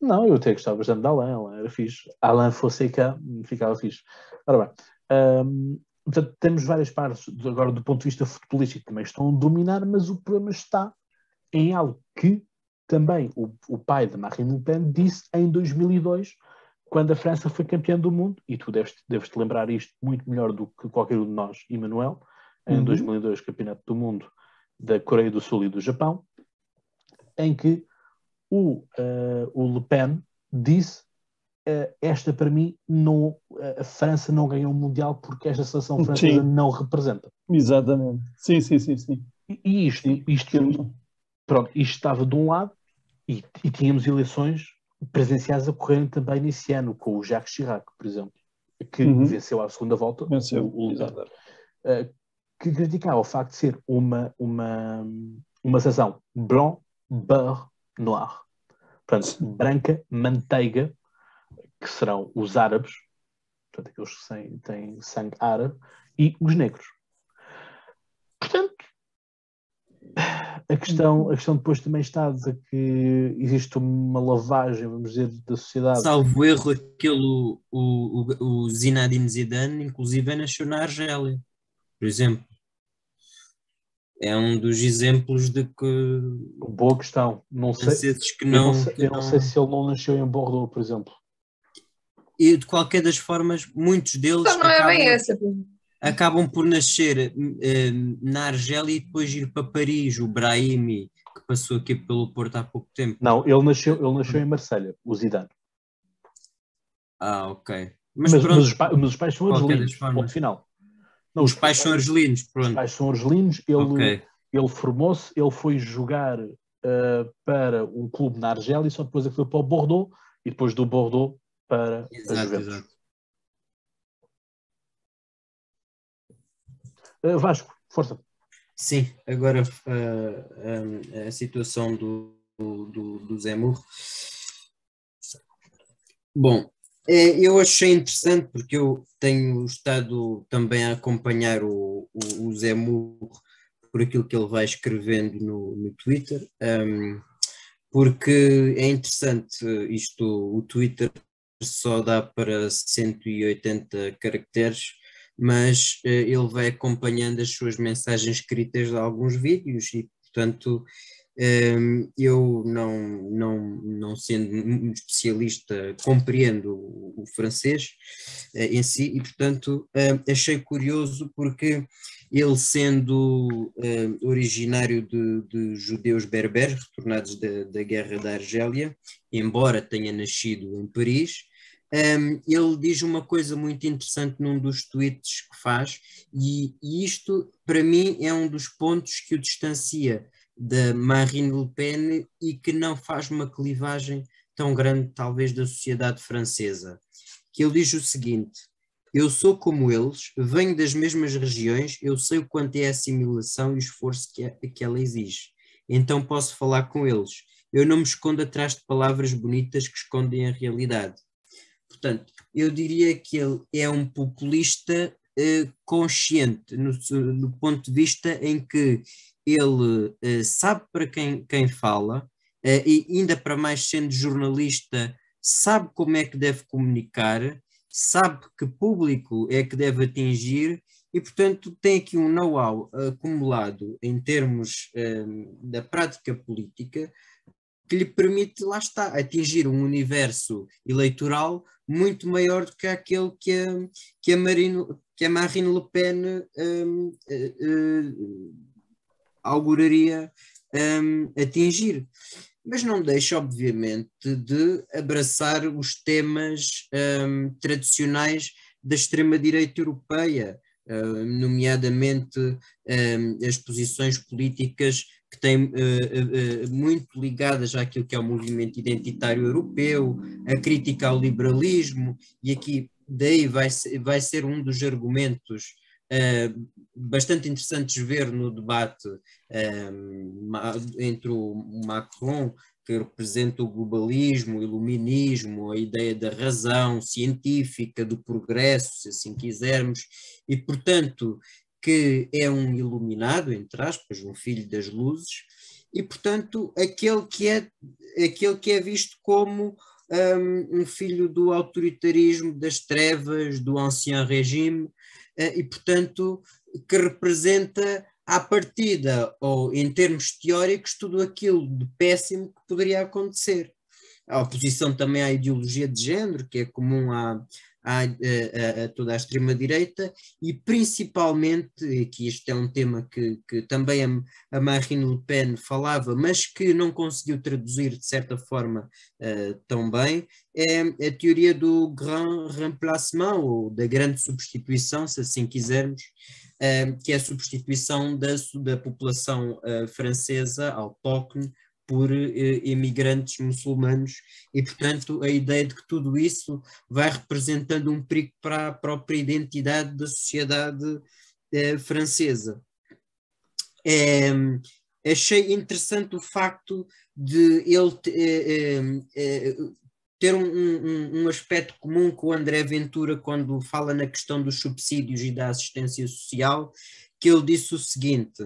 Não, eu até gostava bastante de Alain, Alain era fixe. Alain Fonseca ficava fixe. Ora bem, um, portanto, temos várias partes, agora do ponto de vista futebolístico, também estão a dominar, mas o problema está em algo que também o, o pai de Marine Le Pen disse em 2002, quando a França foi campeã do mundo, e tu deves, deves te lembrar isto muito melhor do que qualquer um de nós, Emmanuel, em uhum. 2002, campeonato do mundo da Coreia do Sul e do Japão, em que o, uh, o Le Pen disse uh, esta para mim não a França não ganhou o mundial porque esta seleção francesa sim. não representa.
Exatamente. Sim sim sim sim.
E, isto isto pronto isto estava de um lado e, e tínhamos eleições presenciais a correrem também nesse ano com o Jacques Chirac por exemplo que uhum. venceu à segunda volta
venceu
o, o uh, que criticava o facto de ser uma uma uma sessão blanc beurre noir. Portanto, branca, manteiga, que serão os árabes, portanto, aqueles que têm sangue árabe, e os negros. Portanto, a questão, a questão depois também está de que existe uma lavagem, vamos dizer, da sociedade.
Salvo erro, aquele, o, o, o Zinedine Zidane, inclusive, nasceu na Argélia, por exemplo é um dos exemplos de que.
Boa questão. Não sei,
que não,
eu, não sei,
eu
não sei se ele não nasceu em Bordeaux, por exemplo.
E de qualquer das formas, muitos deles.
Então não acabam, é bem essa.
Acabam por nascer eh, na Argélia e depois ir para Paris. O Brahimi, que passou aqui pelo Porto há pouco tempo.
Não, ele nasceu, ele nasceu em Marselha, o Zidane.
Ah, ok.
Mas, mas, mas, os, pa, mas os pais são argelinos, ponto final.
Não, os, pais são argelinos, pronto. Os
pais são argelinos, ele, okay. ele formou-se, ele foi jogar uh, para um clube na Argélia e só depois é que foi para o Bordeaux e depois do Bordeaux para exato, a Juventus. Exato. Uh, Vasco, força.
Sim, agora uh, a situação do, do, do Zé Murro. Bom, eu achei interessante porque eu tenho estado também a acompanhar o, o, o Zé Murro por aquilo que ele vai escrevendo no, no Twitter, um, porque é interessante isto, o Twitter só dá para 180 caracteres, mas uh, ele vai acompanhando as suas mensagens escritas de alguns vídeos e, portanto, eu não, não, não sendo um especialista, compreendo o, francês eh, em si e, portanto, achei curioso porque ele, sendo originário de, de judeus berberes retornados da, da guerra da Argélia, embora tenha nascido em Paris, um, ele diz uma coisa muito interessante num dos tweets que faz, e, e, isto, para mim, é um dos pontos que o distancia da Marine Le Pen e que não faz uma clivagem tão grande, talvez, da sociedade francesa. Que ele diz o seguinte: Eu sou como eles, venho das mesmas regiões, eu sei o quanto é a assimilação e o esforço que, é, que ela exige. Então posso falar com eles. Eu não me escondo atrás de palavras bonitas que escondem a realidade. Portanto, eu diria que ele é um populista uh, consciente, no, no, ponto de vista em que ele uh, sabe para quem, quem fala, uh, e ainda para mais sendo jornalista, sabe como é que deve comunicar, sabe que público é que deve atingir e, portanto, tem aqui um know-how acumulado em termos da prática política que lhe permite, lá está, atingir um universo eleitoral muito maior do que aquele que a, que a, Marine, que a Marine Le Pen um, uh, uh, auguraria um, atingir. Mas não deixa, obviamente, de abraçar os temas um, tradicionais da extrema-direita europeia, uh, nomeadamente as posições políticas que têm uh, uh, muito ligadas àquilo que é o movimento identitário europeu, a crítica ao liberalismo, e aqui daí vai ser, vai ser um dos argumentos uh, bastante interessantes ver no debate entre o Macron, que representa o globalismo, o iluminismo, a ideia da razão científica, do progresso, se assim quisermos, e portanto que é um iluminado, entre aspas, um filho das luzes, e portanto aquele que é, aquele que é visto como um, um filho do autoritarismo, das trevas, do ancien regime, uh, e portanto que representa à partida, ou em termos teóricos, tudo aquilo de péssimo que poderia acontecer. A oposição também à ideologia de género, que é comum à, à, a, a, toda a extrema-direita e principalmente, aqui este é um tema que, que também a, a, Marine Le Pen falava, mas que não conseguiu traduzir de certa forma uh, tão bem, é a teoria do grand remplacement, ou da grande substituição, se assim quisermos, uh, que é a substituição da, da população uh, francesa autóctone por eh, imigrantes muçulmanos e, portanto, a ideia de que tudo isso vai representando um perigo para a própria identidade da sociedade eh, francesa. É, achei interessante o facto de ele eh, ter um, um, um, aspecto comum com o André Ventura quando fala na questão dos subsídios e da assistência social, que ele disse o seguinte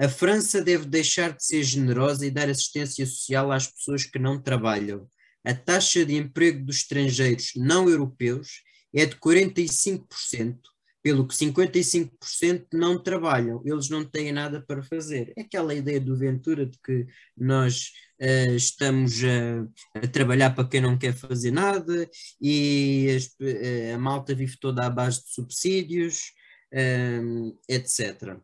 a França deve deixar de ser generosa e dar assistência social às pessoas que não trabalham. A taxa de emprego dos estrangeiros não europeus é de 45%, pelo que 55% não trabalham, eles não têm nada para fazer. É aquela ideia do Ventura de que nós uh, estamos a, a, trabalhar para quem não quer fazer nada e as, uh, a malta vive toda à base de subsídios, uh, etc.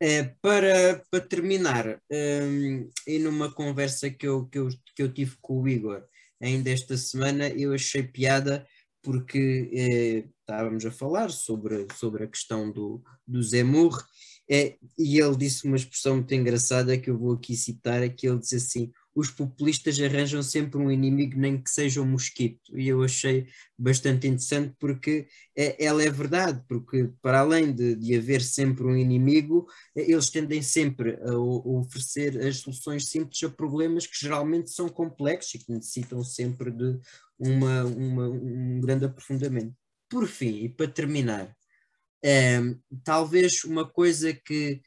É, para, para terminar, um, e numa conversa que eu, que, eu, que eu tive com o Igor ainda esta semana, eu achei piada porque eh, estávamos a falar sobre, sobre a questão do, do Zemur é, e ele disse uma expressão muito engraçada que eu vou aqui citar, é que ele diz assim, os populistas arranjam sempre um inimigo, nem que seja um mosquito. E eu achei bastante interessante porque é, ela é verdade, porque para além de, de haver sempre um inimigo, eles tendem sempre a, a, oferecer as soluções simples a problemas que geralmente são complexos e que necessitam sempre de uma, uma um grande aprofundamento. Por fim, e para terminar, é, talvez uma coisa que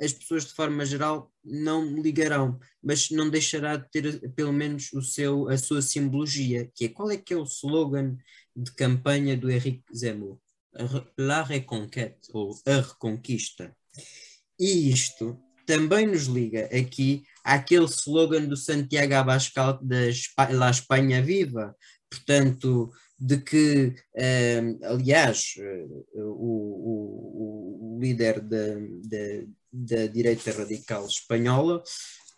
as pessoas de forma geral não ligarão, mas não deixará de ter pelo menos o seu, a sua simbologia, que é qual é que é o slogan de campanha do Henrique Zemmour? La Reconquête, ou a Reconquista. E isto também nos liga aqui àquele slogan do Santiago Abascal da La Espanha Viva, portanto, de que, eh, aliás, eh, o, o, o, líder da, da, da direita radical espanhola,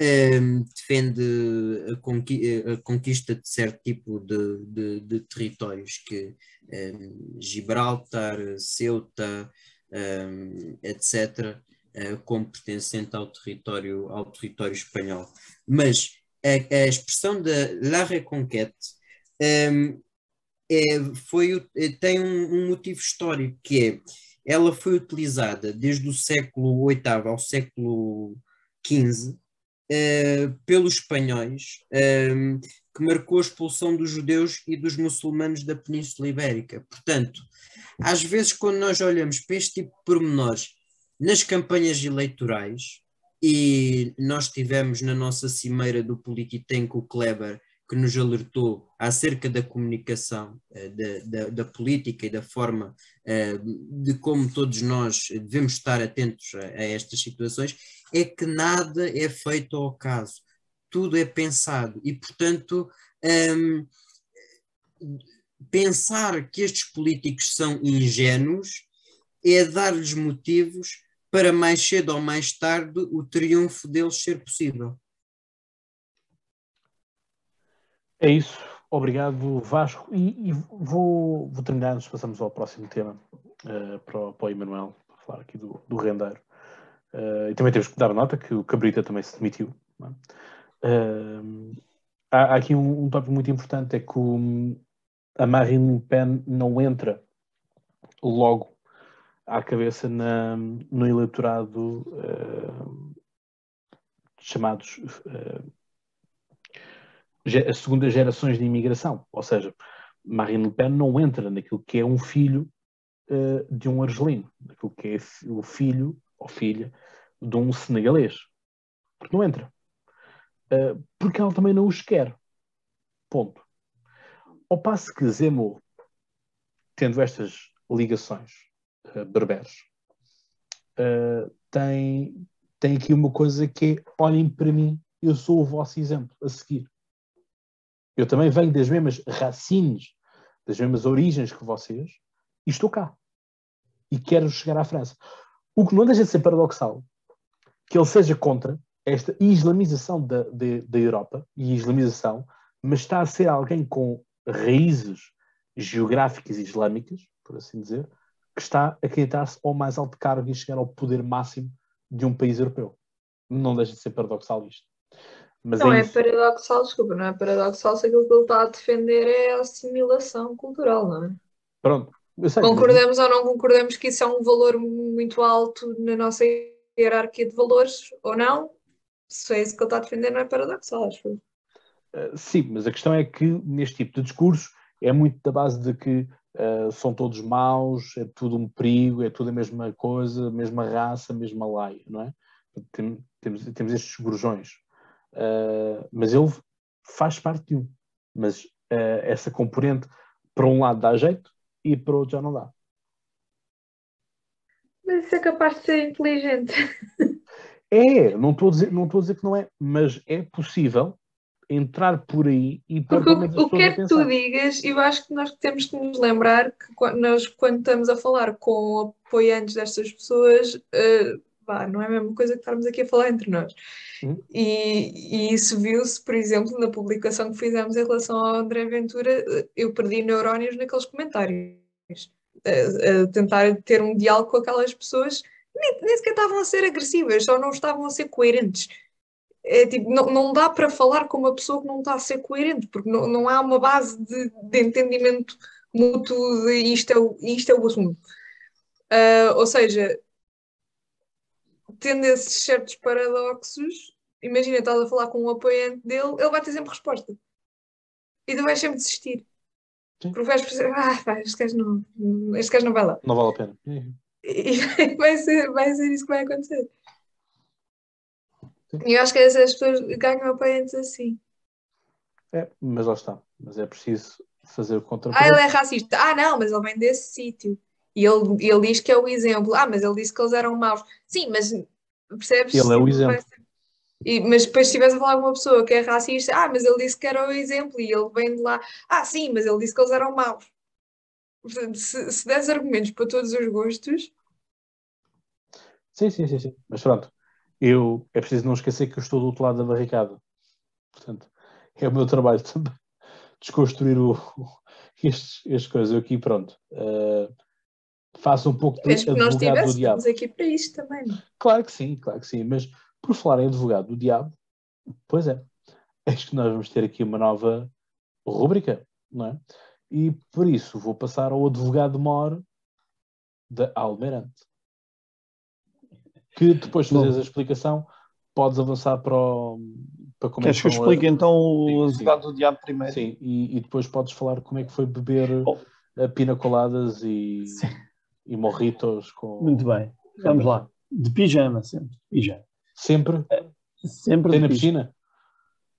um, defende a, conqui a, conquista de certo tipo de, de, de territórios, que um, Gibraltar, Ceuta, um, etc., uh, como pertencente ao território, ao território espanhol. Mas a, a expressão da La Reconquête é, foi, tem um, motivo histórico que é ela foi utilizada desde o século VIII ao século XV eh, pelos espanhóis ehm, que marcou a expulsão dos judeus e dos muçulmanos da Península Ibérica. Portanto, às vezes quando nós olhamos para este tipo de pormenores nas campanhas eleitorais, e nós tivemos na nossa cimeira do Polititempo o Kleber, que nos alertou acerca da comunicação, uh, da, da, da, política e da forma uh, de como todos nós devemos estar atentos a, a, estas situações, é que nada é feito ao caso, tudo é pensado e, portanto, um, pensar que estes políticos são ingênuos é dar-lhes motivos para mais cedo ou mais tarde o triunfo deles ser possível.
É isso. Obrigado, Vasco. E, e vou, vou terminar, nos passamos ao próximo tema, uh, para, o, para o Emanuel, para falar aqui do, do rendeiro. Uh, e também temos que dar nota que o Cabrita também se demitiu. Uh, há, há, aqui um, um tópico muito importante, é que o, a Marine Le Pen não entra logo à cabeça na, no eleitorado uh, chamados uh, segundas gerações de imigração. Ou seja, Marine Le Pen não entra naquilo que é um filho uh, de um argelino, naquilo que é o filho ou filha de um senegalês. Porque não entra. porque ela também não os quer. Ponto. Ao passo que Zemmour, tendo estas ligações uh, berberes, uh, tem, tem aqui uma coisa que é: olhem para mim, eu sou o vosso exemplo a seguir. Eu também venho das mesmas racines, das mesmas origens que vocês, e estou cá. E quero chegar à França. O que não deixa de ser paradoxal que ele seja contra esta islamização da, da, da Europa e islamização, mas está a ser alguém com raízes geográficas islâmicas, por assim dizer, que está a candidatar-se ao mais alto cargo e chegar ao poder máximo de um país europeu. Não deixa de ser paradoxal isto.
Mas não é, é paradoxal, desculpa, não é paradoxal se aquilo que ele está a defender é a assimilação cultural, não é?
Pronto.
Sei, concordamos mas... ou não concordamos que isso é um valor muito alto na nossa hierarquia de valores ou não? Se é isso que ele está a defender, não é paradoxal, acho.
Uh, sim, mas a questão é que neste tipo de discurso é muito da base de que uh, são todos maus, é tudo um perigo, é tudo a mesma coisa, a mesma raça, mesma laia, não é? Tem, temos, temos estes gorjões. Uh, mas ele faz parte de um. Mas uh, essa componente, para um lado dá jeito e para o outro já não dá.
Mas isso é capaz de ser inteligente.
É, não estou a dizer, não estou a dizer que não é, mas é possível entrar por aí e
Porque o, o que é que tu digas, eu acho que nós temos que nos lembrar que nós, quando estamos a falar com apoiantes destas pessoas, uh, pá, não é a mesma coisa que estarmos aqui a falar entre nós. Hum. E, e, isso viu-se, por exemplo, na publicação que fizemos em relação ao André Ventura, eu perdi neurónios naqueles comentários. A, a tentar ter um diálogo com aquelas pessoas, nem, nem sequer estavam a ser agressivas, só não estavam a ser coerentes é, tipo, não, não dá para falar com uma pessoa que não está a ser coerente, porque não, não há uma base de, de entendimento mútuo de isto é o, isto é o assunto. Uh, ou seja, tendo esses certos paradoxos, imagina, estás a falar com um apoiante dele, ele vai ter sempre resposta. E tu vais sempre desistir. Sim. Porque vais perceber, ah, pá, este gajo não, este gajo não vai lá.
Não vale a pena.
E vai ser, vai ser isso que vai acontecer. E eu acho que essas pessoas ganham apoiantes assim.
É, mas lá está. Mas é preciso fazer o contra.
Ah, ele é racista. Ah, não, mas ele vem desse sítio. E ele, ele diz que é o exemplo. Ah, mas ele disse que eles eram maus. Sim, mas percebes?
Ele é o exemplo.
E, mas depois se estivesse a falar com uma pessoa que é racista, ah, mas ele disse que era o exemplo e ele vem de lá, ah, sim, mas ele disse que eles eram maus. Portanto, se, se des argumentos para todos os gostos.
Sim, sim, sim, sim. Mas pronto, eu, é preciso não esquecer que eu estou do outro lado da barricada. Portanto, é o meu trabalho também desconstruir o, o, estes, estas coisas. Eu aqui, pronto, uh, faço um pouco de
Mesmo advogado que nós do diabo. aqui para isto também. Não?
Claro que sim, claro que sim. Mas por falar em advogado do diabo, pois é, acho que nós vamos ter aqui uma nova rúbrica, não é? E por isso vou passar ao advogado mor da Almeirante. Que depois de fazeres a explicação, podes avançar para, o,
para como Queres é que eu explique a... então o advogado do diabo primeiro?
Sim, e, e, depois podes falar como é que foi beber oh. pina coladas e, e morritos com.
Muito bem, vamos lá. De pijama, sempre. Pijama.
Sempre?
É, sempre
Tem na piscina?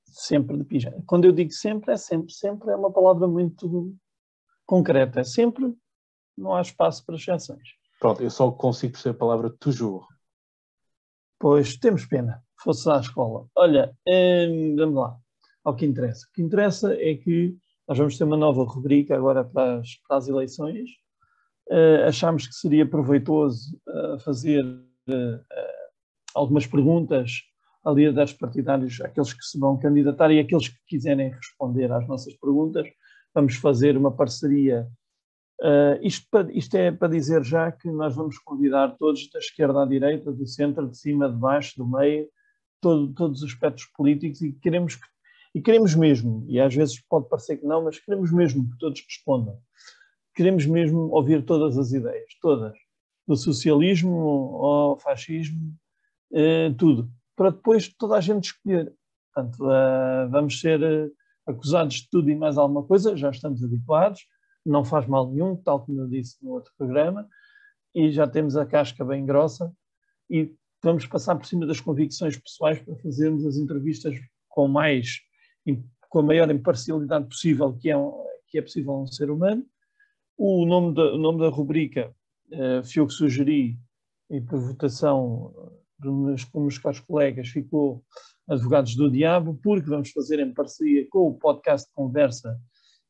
Sempre de pijama. Quando eu digo sempre, é sempre. Sempre é uma palavra muito concreta. É sempre, não há espaço para exceções.
Pronto, eu só consigo perceber a palavra toujours.
Pois, temos pena. Fosse à escola. Olha, hum, vamos lá. Ao que interessa. O que interessa é que nós vamos ter uma nova rubrica agora para as, para as eleições. Uh, achámos que seria proveitoso uh, fazer uh, algumas perguntas a líderes partidários, aqueles que se vão candidatar e aqueles que quiserem responder às nossas perguntas. Vamos fazer uma parceria Uh, isto, isto, é para dizer já que nós vamos convidar todos, da esquerda à direita, do centro, de cima, de baixo, do meio, todo, todos os aspectos políticos e queremos, e queremos mesmo, e às vezes pode parecer que não, mas queremos mesmo que todos respondam. Queremos mesmo ouvir todas as ideias, todas, do socialismo ao fascismo, uh, tudo, para depois toda a gente escolher. Portanto, uh, vamos ser acusados de tudo e mais alguma coisa, já estamos habituados, não faz mal nenhum, tal como eu disse no outro programa, e já temos a casca bem grossa e vamos passar por cima das convicções pessoais para fazermos as entrevistas com mais com a maior imparcialidade possível que é, que é possível a um ser humano. O nome da, o nome da rubrica uh, eu que sugeri e por votação dos meus, caros colegas ficou Advogados do Diabo, porque vamos fazer em parceria com o podcast Conversa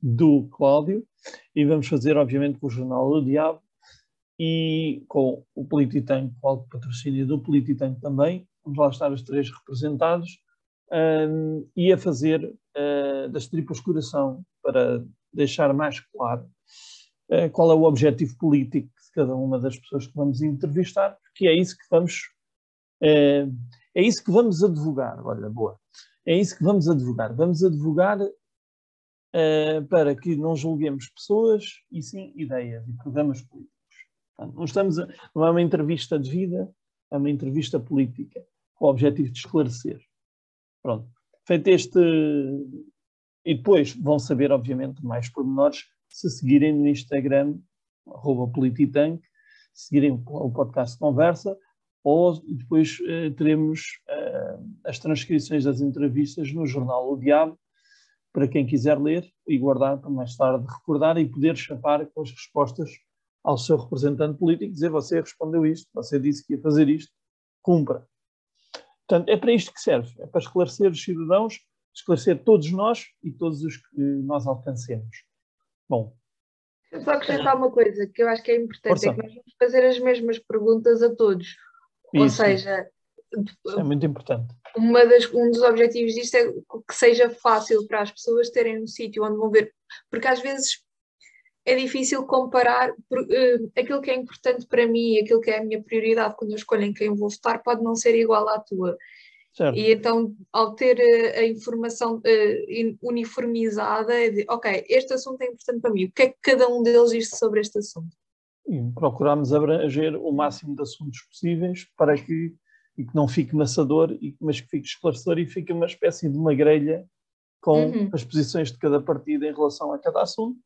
do Cláudio e vamos fazer, obviamente, com o Jornal do Diabo e com o Polititank, com o patrocínio do Polititank também. Vamos lá estar os três representados um, e a fazer uh, das tripas coração para deixar mais claro qual é o objetivo político de cada uma das pessoas que vamos entrevistar, porque é isso que vamos uh, é isso que vamos advogar. Olha, boa. É isso que vamos advogar. Vamos advogar uh, para que não julguemos pessoas e sim ideias e programas políticos. Portanto, não, estamos a, não é uma entrevista de vida, é uma entrevista política, com o objetivo de esclarecer. Pronto. Feito este. E depois vão saber, obviamente, mais pormenores se seguirem no Instagram, arroba Polititank, seguirem o podcast Conversa, ou depois eh, teremos eh, as transcrições das entrevistas no jornal O Diabo, para quem quiser ler e guardar para mais tarde recordar e poder chapar com as respostas ao seu representante político, dizer você respondeu isto, você disse que ia fazer isto, cumpra. Portanto, é para isto que serve, é para esclarecer os cidadãos, esclarecer todos nós e todos os que nós alcancemos. Bom.
Eu só acrescentar uma coisa que eu acho que é importante, Força. é que nós vamos fazer as mesmas perguntas a todos. Isso. Ou seja,
isso é muito importante.
Uma das, um dos objetivos disto é que seja fácil para as pessoas terem um sítio onde vão ver, porque às vezes é difícil comparar por, uh, aquilo que é importante para mim, aquilo que é a minha prioridade quando eu escolho em quem vou votar, pode não ser igual à tua. Certo. E então, ao ter a, a informação uh, uniformizada, é de, ok, este assunto é importante para mim, o que é que cada um deles diz sobre este assunto?
E procuramos abranger o máximo de assuntos possíveis para que e que não fique maçador, mas que fique esclarecedor e fique uma espécie de uma grelha com uhum. as posições de cada partido em relação a cada assunto,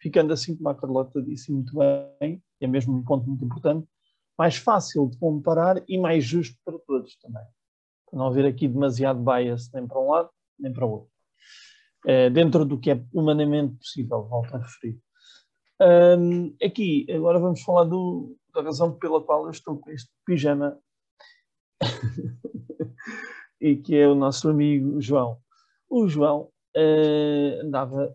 ficando assim, como a Carlota disse muito bem, é mesmo um ponto muito importante, mais fácil de comparar e mais justo para todos também. Para não haver aqui demasiado bias nem para um lado, nem para o outro. É, dentro do que é humanamente possível, volto a referir. Um, aqui, agora vamos falar do, da razão pela qual eu estou com este pijama e que é o nosso amigo João. O João uh, andava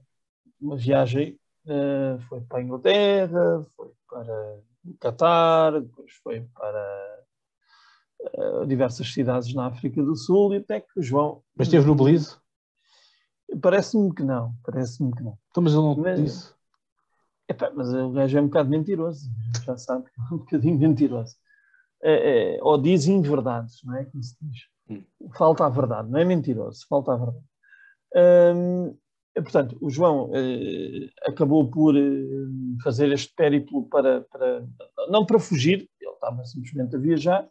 uma viagem, uh, foi para a Inglaterra, foi para o Catar, depois foi para uh, diversas cidades na África do Sul e até que o João.
Mas esteve no Belize?
Parece-me que não, parece-me que não.
Então, mas ele não mas, disse.
Epá, mas o gajo é um bocado mentiroso, já sabe, é um bocadinho mentiroso é, é, ou diz inverdades, não é? Como se diz. Hum. Falta a verdade, não é mentiroso, falta a verdade. Hum, portanto, o João eh, acabou por eh, fazer este périplo para, para, não para fugir, ele estava simplesmente a viajar,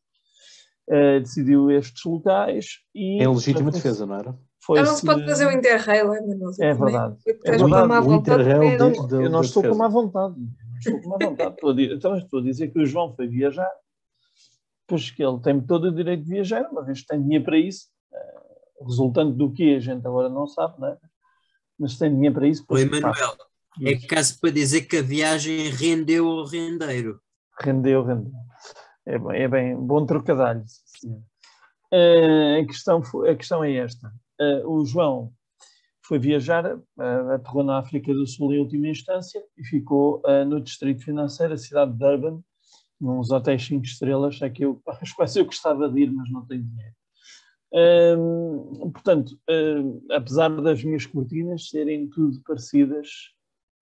eh, decidiu estes locais e...
Em legítima defesa, não era?
Foi não se pode fazer o Interrail, é,
é verdade. É verdade. O Interrail não, eu não estou com má vontade. Não estou com má vontade. estou, a dizer, então estou a dizer que o João foi viajar, pois que ele tem todo o direito de viajar, uma vez que tem dinheiro para isso, resultante do que a gente agora não sabe, não é? mas tem dinheiro para isso.
Oi, Manuel, é caso para dizer que a viagem rendeu ao rendeiro.
Rendeu, rendeu. É bem, é bem bom trocadilho. Uh, a, questão, a questão é esta. Uh, o João foi viajar, uh, aterrou na África do Sul em última instância e ficou uh, no distrito financeiro, a cidade de Durban, nos hotéis 5 estrelas, é que eu, aos quais eu gostava de ir, mas não tenho dinheiro. Hum, portanto, hum, apesar das minhas cortinas serem tudo parecidas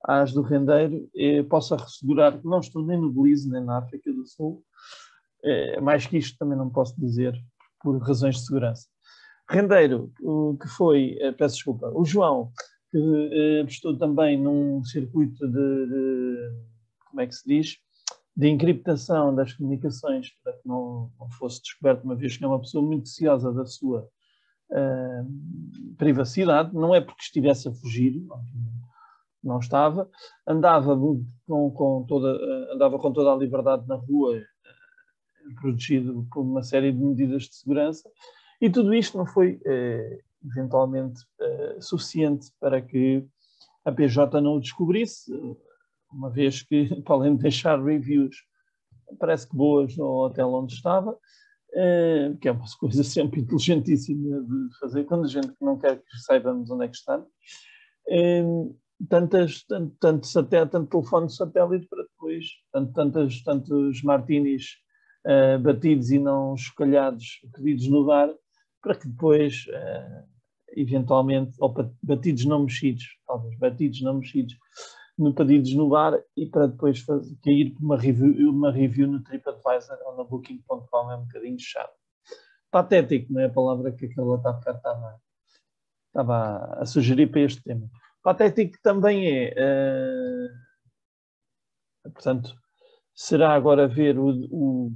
às do rendeiro, eh, posso assegurar que não estou nem no Belize nem na África do Sul. Eh, mais que isto também não posso dizer por razões de segurança. Rendeiro, que foi, eh, peço desculpa, o João, que eh, estou também num circuito de, de, como é que se diz, de encriptação das comunicações para que não, não, fosse descoberto, uma vez que é uma pessoa muito ciosa da sua uh, privacidade, não é porque estivesse a fugir, não estava, andava com, com toda, andava com toda a liberdade na rua, protegido por uma série de medidas de segurança, e tudo isto não foi uh, eventualmente suficiente para que a PJ não o descobrisse, uma vez que, para além de deixar reviews, parece que boas no hotel onde estava, eh, que é uma coisa sempre inteligentíssima de fazer, quando a gente não quer que saibamos onde é que. Eh, tantas, tanto, tanto, satélite, tanto telefone satélite para depois, tanto, tantos martinis uh, batidos e não chocalhados, pedidos no bar, para que depois, uh, eventualmente, ou batidos não mexidos, talvez batidos não mexidos, no pedidos no bar e para depois fazer, cair por uma review, uma review no TripAdvisor ou na Booking.com é um bocadinho chato. Patético, não é a palavra que aquela está estava, estava a sugerir para este tema. Patético também é, uh, portanto, será agora ver o, o,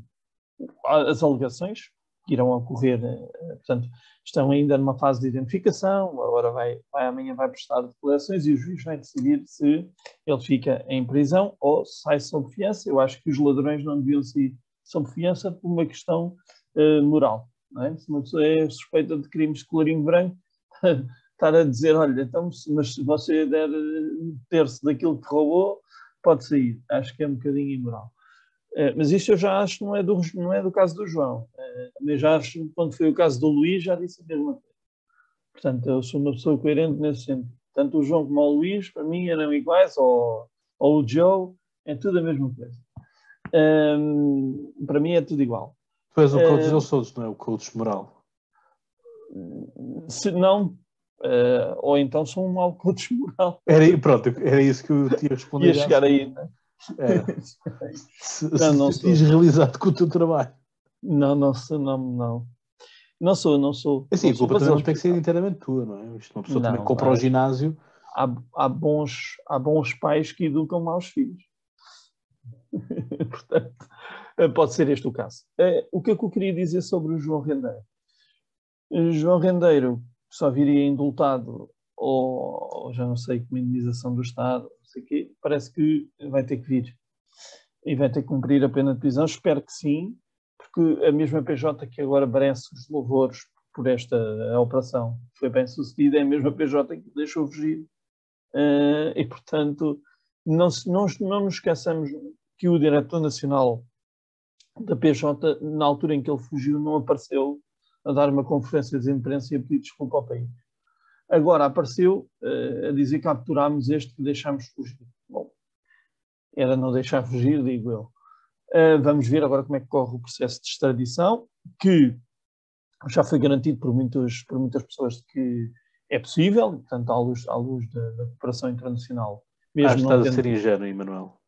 as alegações que irão ocorrer, uh, portanto, estão ainda numa fase de identificação, agora vai, vai amanhã vai prestar declarações e o juiz vai decidir se ele fica em prisão ou sai sob fiança. Eu acho que os ladrões não deviam sair sob fiança por uma questão uh, moral. É? Se uma pessoa é suspeita de crimes de colorinho branco, estar a dizer, olha, então, mas se você der um terço daquilo que roubou, pode sair. Acho que é um bocadinho imoral. Uh, mas isso eu já acho que não é do, não é do caso do João. Também já acho, quando foi o caso do Luís, já disse a mesma coisa. Portanto, eu sou uma pessoa coerente nesse sentido. Tanto o João como o Luís, para mim, eram iguais, ou, ou o Joe, é tudo a mesma coisa. Um, para mim é tudo igual.
Tu és o coach uh, deles todos, não é? O coach moral.
Se não, uh, ou então sou um mau coach moral.
Era, pronto, era isso que eu tinha respondido.
Ia chegar aí, não é?
É. se, não, não se realizado com o teu trabalho.
Não, não, não, não. Não sou, não sou.
É assim,
a
culpa também não tem que ser inteiramente tua, não é? Isto uma pessoa não, também compra o ginásio.
Há, há, bons, há bons pais que educam maus filhos. Portanto, pode ser este o caso. Eh, o que é que eu queria dizer sobre o João Rendeiro? O João Rendeiro só viria indultado ou, ou já não sei, com indenização do Estado, não sei quê, parece que vai ter que vir e vai ter que cumprir a pena de prisão. Espero que sim, porque a mesma PJ que agora merece os louvores por esta operação foi bem sucedida, é a mesma PJ que deixou fugir. Uh, e, portanto, não, não, não nos esqueçamos que o diretor nacional da PJ, na altura em que ele fugiu, não apareceu a dar uma conferência de imprensa e a pedir desculpa ao país. Agora apareceu uh, a dizer que capturámos este que deixámos fugir. Bom, era não deixar fugir, digo eu. Uh, vamos ver agora como é que corre o processo de extradição, que já foi garantido por, muitos, por muitas pessoas que é possível, portanto, à luz, à luz da, da cooperação internacional.
Mesmo ah, estás tendo... a ser ingênuo, Emanuel.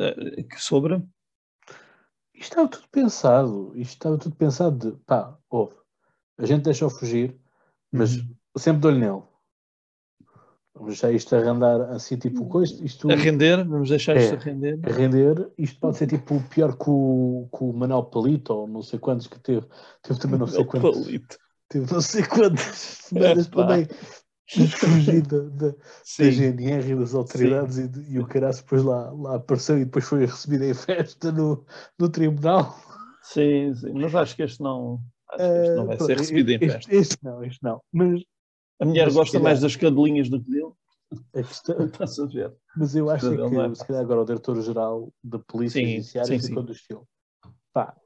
Uh, sobre?
Isto estava tudo pensado. Isto estava tudo pensado de, pá, ouve, a gente deixou fugir, mas uhum. sempre dou-lhe nele. vamos deixar isto a render assim, tipo, coisa. Isto,
a render, vamos deixar é, isto a render.
A render, isto pode ser tipo pior que o, que o Manuel Palito, ou não sei quantos que teve. Teve também não sei quantos. Palito. Teve não sei quantas semanas também fugir da, da, da GNR e das autoridades e, e, o caraço depois lá, lá apareceu e depois foi recebido em festa no, no tribunal.
Sim, sim, mas acho que este não, acho que este não vai uh, ser recebido em festa.
Este, não, este não. Mas,
a mulher
mas,
gosta mais das cadelinhas do que dele.
A questão, a ver. Mas eu acho que, é se calhar agora o diretor-geral da Polícia sim, Judiciária ficou do estilo. Pá,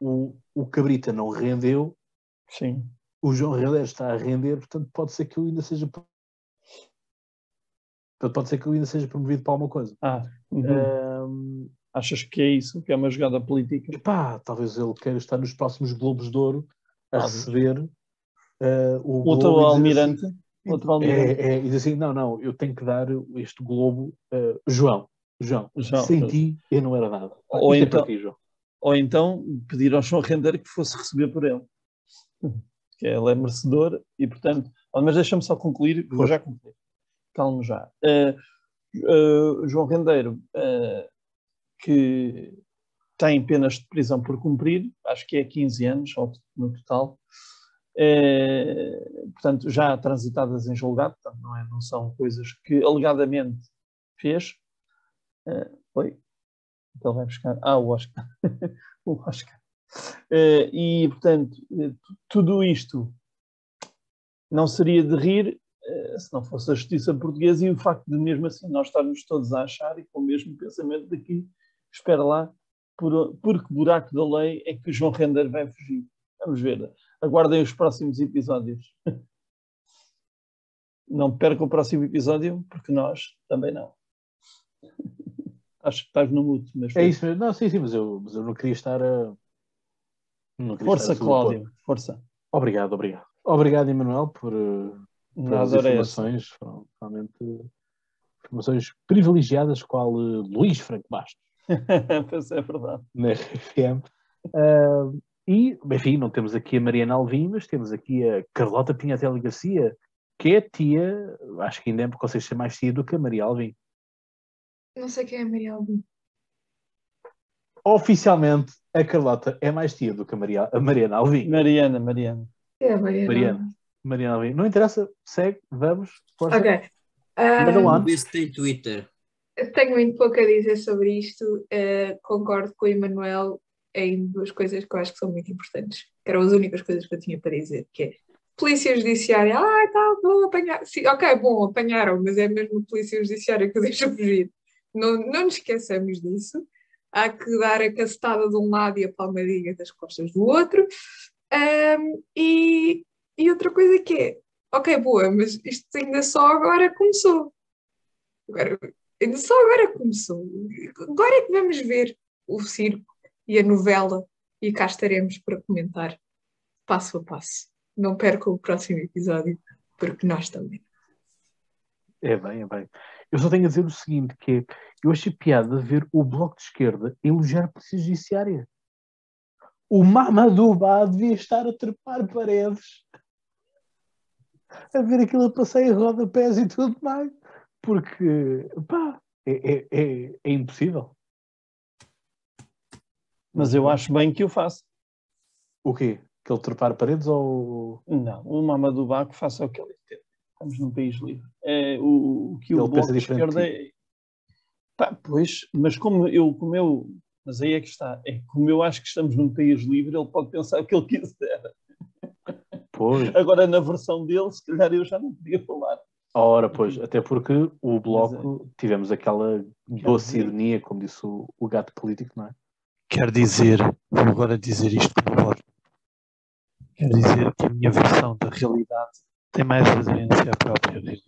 o, o Cabrita não rendeu.
Sim
o João Helder está a render, portanto pode ser que eu ainda seja portanto, pode ser que eu ainda seja promovido para alguma coisa.
Ah, uhum. um, Achas que é isso? Que é uma jogada política?
Pá, talvez ele queira estar nos próximos Globos de Ouro a receber uh, o
outro Globo almirante. Assim, outro
almirante. É, é, e diz assim: não, não, eu tenho que dar este Globo, uh, João, João, João, sem ti eu não era nada.
Ou é então, ti, ou então pedir ao João Render que fosse receber por ele que ele é merecedor e, portanto, mas deixa-me só concluir, vou já concluir, calmo já. Uh, uh, João Rendeiro, que tem penas de prisão por cumprir, acho que é 15 anos no total, portanto, já transitadas em julgado, portanto, não, é, não são coisas que alegadamente fez. Oi? Então vai buscar. Ah, o Oscar. o Oscar. Uh, e, portanto, uh, tudo isto não seria de rir uh, se não fosse a justiça portuguesa e o facto de, mesmo assim, nós estarmos todos a achar e com o mesmo pensamento daqui, espera lá, por, por que buraco da lei é que o João Render vai fugir? Vamos ver. Aguardem os próximos episódios. Não perca o próximo episódio, porque nós também não. Acho que estás no mute.
Mas é isso mesmo. Não, sim, sim, mas eu, mas eu não queria estar a
Força, Cláudio, força.
Obrigado, obrigado. Obrigado, Emanuel, por, eh, por as informações. Foram realmente informações privilegiadas, qual uh, Luís Franco Bastos.
pois é verdade.
Na RFM. Uh, e, enfim, não temos aqui a Mariana Alvim, mas temos aqui a Carlota Pinhatelli Garcia, que é tia, acho que ainda é porque vocês ser mais tia do que a Maria Alvim.
Não sei quem é a Maria Alvim
oficialmente a Carlota é mais tia do que a, Maria, a Mariana Alvim.
Mariana, Mariana.
É, Mariana.
Mariana. Mariana Alvim. Não interessa, segue, vamos.
Força. Ok.
Um, ver se tem Twitter.
Tenho muito pouco a dizer sobre isto. Uh, concordo com o Emanuel em duas coisas que eu acho que são muito importantes. Que eram as únicas coisas que eu tinha para dizer, que é Polícia Judiciária, ah, tá, vou apanhar. Sim, ok, bom, apanharam, mas é mesmo Polícia Judiciária que deixa fugir. Não, não nos esqueçamos disso há que dar a cacetada de um lado e a palmadinha das costas do outro. Um, e, e outra coisa que é, ok, boa, mas isto ainda só agora começou. Agora, só agora começou. Agora é que vamos ver o circo e a novela e cá estaremos para comentar passo a passo. Não percam o próximo episódio, porque nós também.
É bem, é bem. Eu só tenho a dizer o seguinte, que é, eu achei piada ver o Bloco de Esquerda elogiar a Polícia Judiciária. O Mamadou Ba devia estar a trepar paredes, a ver aquilo a passeio, rodapés e tudo mais, porque, pá, é, é, é, é impossível.
Mas eu acho bem que o faça.
O quê? Que ele trepar paredes ou...
Não, o Mamadou Ba que faça o que ele entende. Estamos num país livre. É, o, o que ele o Bloco de Esquerda é... Pá, pois, mas como eu, como eu, mas aí é que está, é como eu acho que estamos num país livre, ele pode pensar o que ele quiser.
Pois.
Agora, na versão dele, se calhar eu já não podia falar.
Ora, pois, até porque o Bloco, é. tivemos aquela doce ironia, como disse o, o, gato político, não é?
Quer dizer, vou agora dizer isto como voto. Quer dizer que a minha versão da realidade tem mais aderência à própria realidade.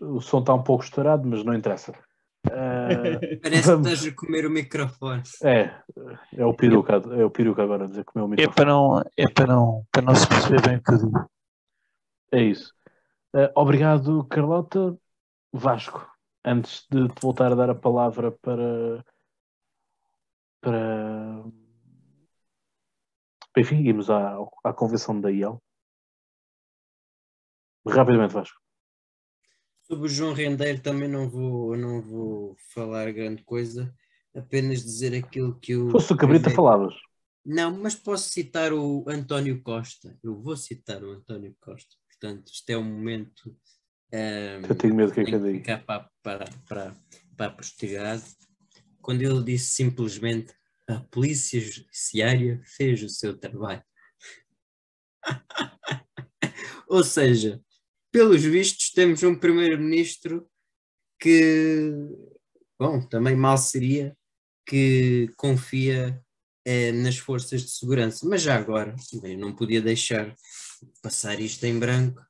O som está um pouco estourado, mas não interessa.
Uh, Parece vamos... que estás a comer o microfone.
É, é o peruca, é o peruca agora a dizer comer o microfone.
É para não, é para não, para não se perceber bem o que eu digo.
É isso. Uh, obrigado, Carlota. Vasco, antes de te voltar a dar a palavra para. para. Enfim, irmos à, à convenção da IEL. Rapidamente, Vasco.
Sobre o João Rendeiro também não vou, não vou falar grande coisa, apenas dizer aquilo que eu.
Fosse o Cabrita, falavas.
Não, mas posso citar o António Costa. Eu vou citar o António Costa. Portanto, isto é um momento. Um, ehm,
eu tenho medo que é que eu
Para, para, para, para a posteridade. Quando ele disse simplesmente a Polícia Judiciária fez o seu trabalho. Ou seja, pelos vistos, temos um primeiro-ministro que, bom, também mal seria que confia é, nas forças de segurança. Mas já agora, não podia deixar passar isto em branco,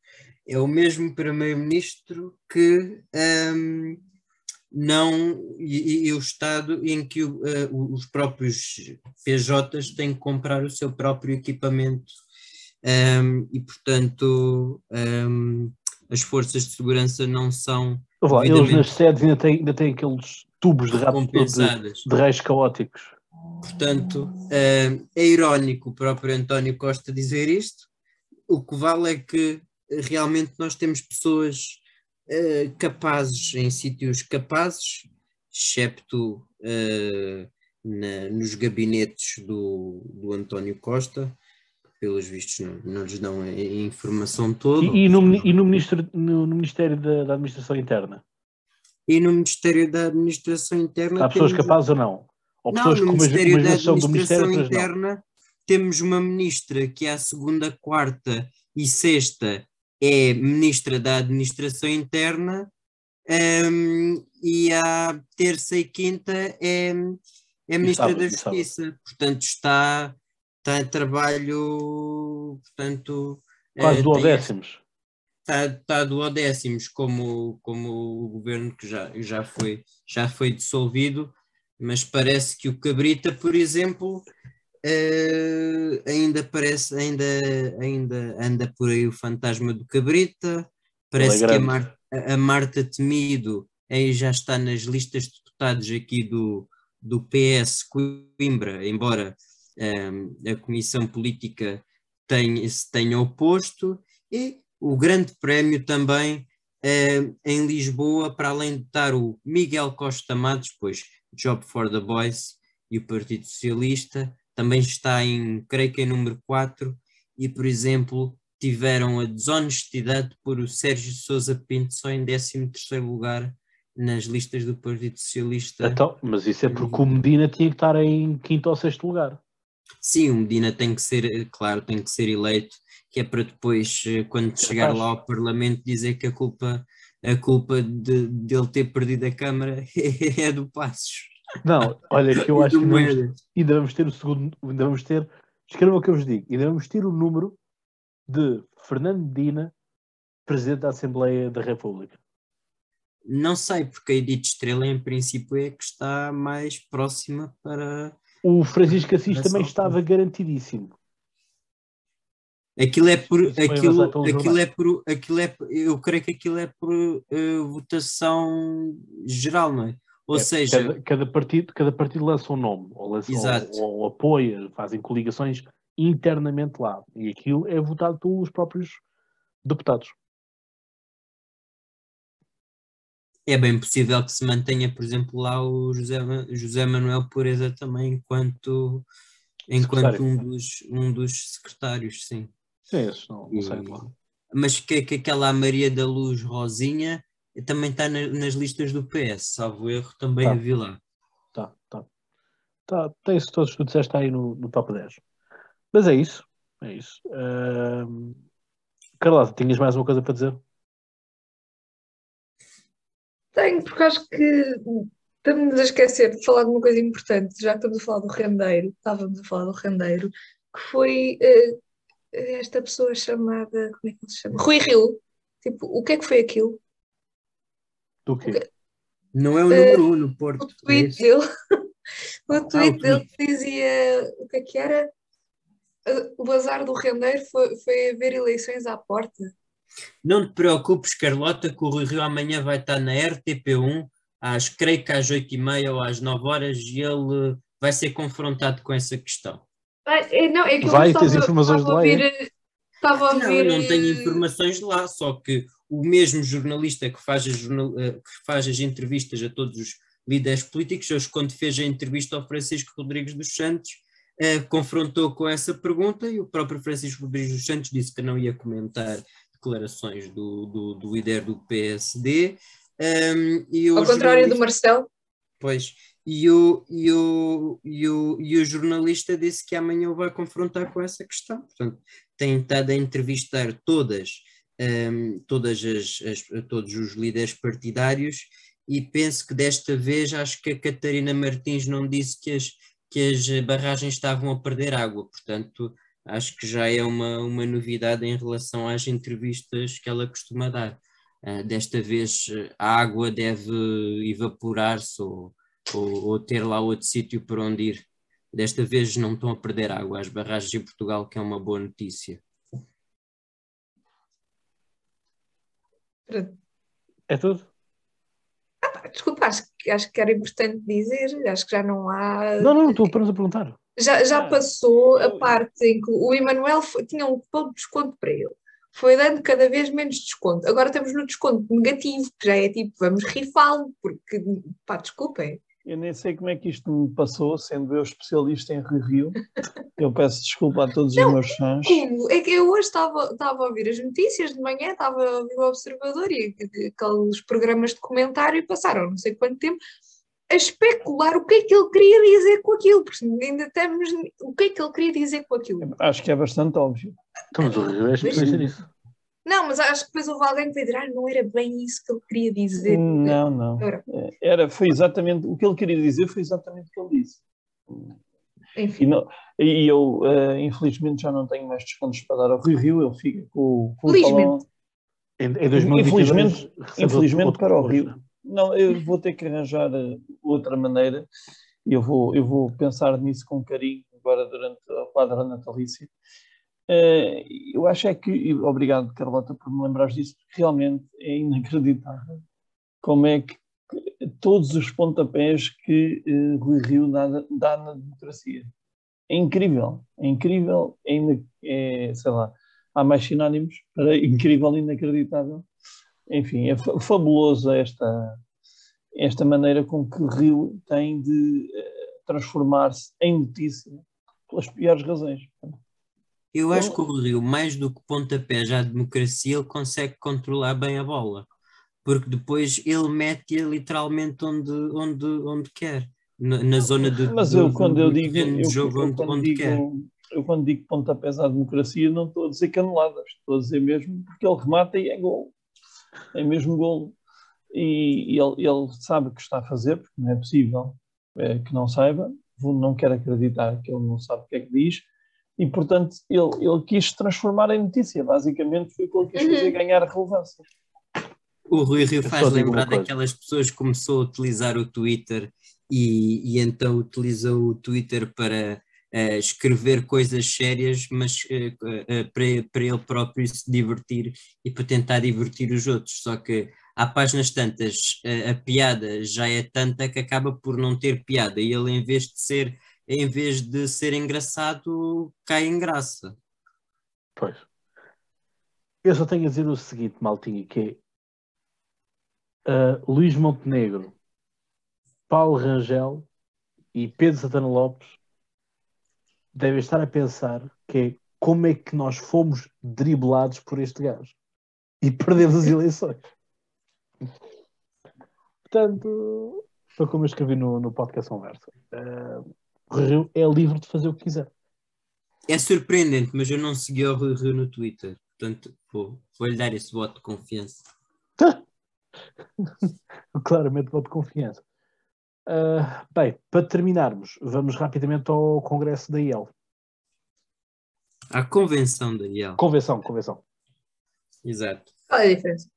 é o mesmo primeiro-ministro que um, não e, e, o estado em que uh, os próprios PJs têm que comprar o seu próprio equipamento um, e portanto um, as forças de segurança não são
lá, eles nas sedes ainda têm, ainda têm aqueles tubos de rato de, de reis caóticos
Portanto, é irónico o próprio António Costa dizer isto. O que vale é que realmente nós temos pessoas eh, capazes em sítios capazes, excepto eh, na, nos gabinetes do, do António Costa, pelos vistos não, não lhes dão a, informação toda.
E, e, no, e no, ministro, no, no Ministério da, da, Administração Interna?
E no Ministério da Administração Interna.
Há pessoas capazes ou não?
Ou pessoas não, no Ministério da Administração Interna temos uma ministra que à segunda, quarta e sexta é ministra da Administração Interna um, e à terça e quinta é, é ministra sabe, da Justiça. Portanto, está, está em trabalho, portanto...
Quase uh, duodécimos.
Está, está duodécimos, como, como o governo que já, já, foi, já foi dissolvido mas parece que o Cabrita, por exemplo, uh, ainda parece, ainda, ainda anda por aí o fantasma do Cabrita, parece é que a, Mar, a, Marta Temido aí já está nas listas de deputados aqui do, do PS Coimbra, embora um, eh, a Comissão Política tenha, se tenha oposto, e o grande prémio também uh, em Lisboa, para além de estar o Miguel Costa Matos, pois Job for the Boys e o Partido Socialista, também está em, creio que em número 4, e por exemplo tiveram a desonestidade de pôr o Sérgio Sousa Pinto só em 13 lugar nas listas do Partido Socialista.
Então, mas isso é porque o Medina tinha que estar em quinto ou sexto lugar.
Sim, o Medina tem que ser, claro, tem que ser eleito, que é para depois, eh, quando chegar lá ao Parlamento, dizer que a culpa a culpa de, de ele ter perdido a Câmara é do Passos.
Não, olha, que eu acho que ainda vamos, ainda vamos ter o segundo, ainda vamos ter, escreva o que eu vos digo, ainda vamos ter o número de Fernando Medina, Presidente da Assembleia da República.
Não sei, porque a Edith Estrela, em princípio, é que está mais próxima para.
O Francisco Assis também estava garantidíssimo.
Aquilo é por. Aquilo, aquilo é por. Aquilo é, eu creio que aquilo é por uh, votação geral, não é? Ou é, seja.
Cada, cada, partido, cada partido lança um nome, ou, lança, ou, ou, apoia, fazem coligações internamente lá. E aquilo é votado pelos próprios deputados.
É bem possível que se mantenha, por exemplo, lá o José, José Manuel Pureza também enquanto, enquanto um, dos, um dos secretários, sim.
Sim, não, não sei lá.
Mas que, que aquela Maria da Luz Rosinha também está na, nas listas do PS, salvo erro, também tá. a vi lá.
Tá, tá. tá tem isso todos que tu disseste aí no, no top 10. Mas é isso. É isso. Uh... Carlota, tinhas mais uma coisa para dizer?
Tenho, porque acho que estamos a esquecer de falar de uma coisa importante, já que estamos a falar do rendeiro, estávamos a falar do rendeiro, que foi uh, esta pessoa chamada, como é que ele se chama? Rui Rio. Tipo, o que é que foi aquilo?
Do quê?
Não é o número uh, um no Porto.
O tweet dele, o tweet ah, dele dizia o que é que era? O bazar do rendeiro foi, foi haver eleições à porta.
Não te preocupes, Carlota, que o Rui Rio amanhã vai estar na RTP1, às, creio que às 8h30 ou às 9 horas, e ele vai ser confrontado com essa questão.
É, não, é que
Vai, tens informações de lá. Ouvir,
estava a ver.
Não, não tenho informações de lá, só que o mesmo jornalista que faz, as, eh, que faz as entrevistas a todos os líderes políticos, hoje, quando fez a entrevista ao Francisco Rodrigues dos Santos, eh, confrontou com essa pergunta e o próprio Francisco Rodrigues dos Santos disse que não ia comentar declarações do, do, do líder do PSD. Um, ehm, e
Ao contrário do Marcelo.
Pois, e o, e, o, e, o, e o jornalista disse que amanhã o vai confrontar com essa questão. Portanto, tem estado a entrevistar todas, um, ehm, todas as, as, todos os líderes partidários e penso que desta vez acho que a Catarina Martins não disse que as, que as barragens estavam a perder água, portanto acho que já é uma, uma novidade em relação às entrevistas que ela costuma dar. Uh, desta vez a água deve evaporar-se ou, ou, ou, ter lá outro sítio para onde ir. Desta vez não estão a perder água as barragens em Portugal, que é uma boa notícia.
É tudo?
Ah, desculpa, acho, acho que era importante dizer, acho que já não há.
Não, não, estou apenas a perguntar.
Já, já ah, passou a parte em que o Emanuel tinha um cupom de desconto para ele. Foi dando cada vez menos desconto. Agora estamos no desconto negativo, que já é tipo, vamos rifá-lo, porque, pá, desculpem.
Eu nem sei como é que isto me passou, sendo eu especialista em Rio. Eu peço desculpa a todos não, os meus fãs.
Como? É que eu hoje estava, estava a ouvir as notícias de manhã, estava a ouvir o Observador e aqueles programas de comentário e passaram não sei quanto tempo a especular o que é que ele queria dizer com aquilo, porque ainda temos o que é que ele queria dizer com aquilo.
Acho que é bastante óbvio.
Então, mas o Rio é especialista nisso.
Não, mas acho que depois houve alguém que vai dizer, ah, não era bem isso que ele queria dizer.
Não, não. Era, foi exatamente, o que ele queria dizer foi exatamente o que ele disse. Enfim. E, não, e eu, uh, infelizmente, já não tenho mais descontos para dar ao Rio Rio, ele fica com, com
Felizmente.
Em, em 2022,
infelizmente, infelizmente para o Rio. Não, eu vou ter que arranjar eh, outra maneira eu vou, eu vou pensar nisso com carinho agora durante a quadra natalícia eu acho é que, obrigado Carlota por me lembrares disso, porque realmente é inacreditável como é que todos os pontapés que uh, Rui Rio dá, dá, na democracia. É incrível, é incrível, é, é, sei lá, há mais sinónimos para incrível e inacreditável. Enfim, é fabuloso esta, esta maneira com que Rio tem de uh, transformar-se em notícia pelas piores razões.
Eu acho que o Rio, mais do que pontapé já a democracia, ele consegue controlar bem a bola. Porque depois ele mete-a literalmente onde, onde, onde quer. Na, na zona de.
Mas eu, quando eu digo. Eu, jogo eu, onde, quando onde digo, quer. Eu, quando digo pontapés à democracia, não estou a dizer caneladas. Estou a dizer mesmo porque ele remata e é gol. É mesmo gol. E, e ele, ele sabe o que está a fazer, porque não é possível é, que não saiba. Não quero acreditar que ele não sabe o que é que diz e, portanto, ele, ele quis transformar em notícia. Basicamente, foi o que ele quis fazer ganhar relevância.
O Rui Rio faz lembrar daquelas pessoas que começou a utilizar o Twitter e, e então utilizou o Twitter para uh, escrever coisas sérias, mas uh, uh, para, para ele próprio se divertir e para tentar divertir os outros. Só que há páginas tantas, a piada já é tanta que acaba por não ter piada e ele, em vez de ser em vez de ser engraçado, cai em graça.
Pois. Eu só tenho a dizer o seguinte, Maltinho, que é uh, Luís Montenegro, Paulo Rangel e Pedro Santana Lopes devem estar a pensar que é como é que nós fomos driblados por este gajo e perdemos as eleições. Portanto, foi como eu escrevi no, no podcast Conversa. Uh, Rui Rio é livre de fazer o que quiser.
É surpreendente, mas eu não segui o Rui Rio no Twitter. Portanto, vou, vou-lhe dar esse voto de confiança.
Claramente, voto de confiança. Uh, bem, para terminarmos, vamos rapidamente ao Congresso da IEL.
À Convenção da IEL.
Convenção, convenção.
Exato.
Qual é a diferença?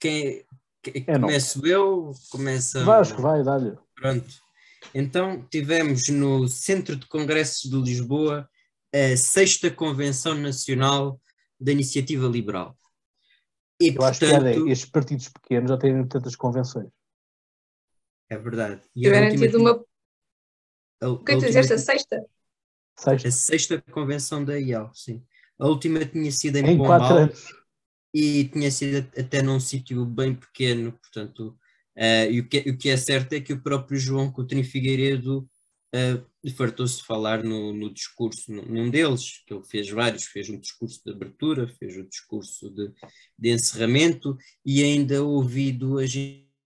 Quem, quem é começo não. eu? Começa.
Vasco, vai, dá-lhe.
Pronto. Então, tivemos no Centro de Congressos de Lisboa a sexta Convenção Nacional da Iniciativa Liberal.
E, Eu portanto, acho que é, estes partidos pequenos já têm tantas convenções.
É verdade.
E Tiveram tido uma. O que é que dizeste? A sexta?
Sexta.
A sexta convenção da IAL, sim. A última tinha sido em, em Pombal e tinha sido até num sítio bem pequeno, portanto, uh, e o que, o que é certo é que o próprio João Coutinho Figueiredo uh, fartou-se de falar no, no discurso, num deles, que ele fez vários, fez um discurso de abertura, fez um discurso de, de encerramento e ainda ouvi duas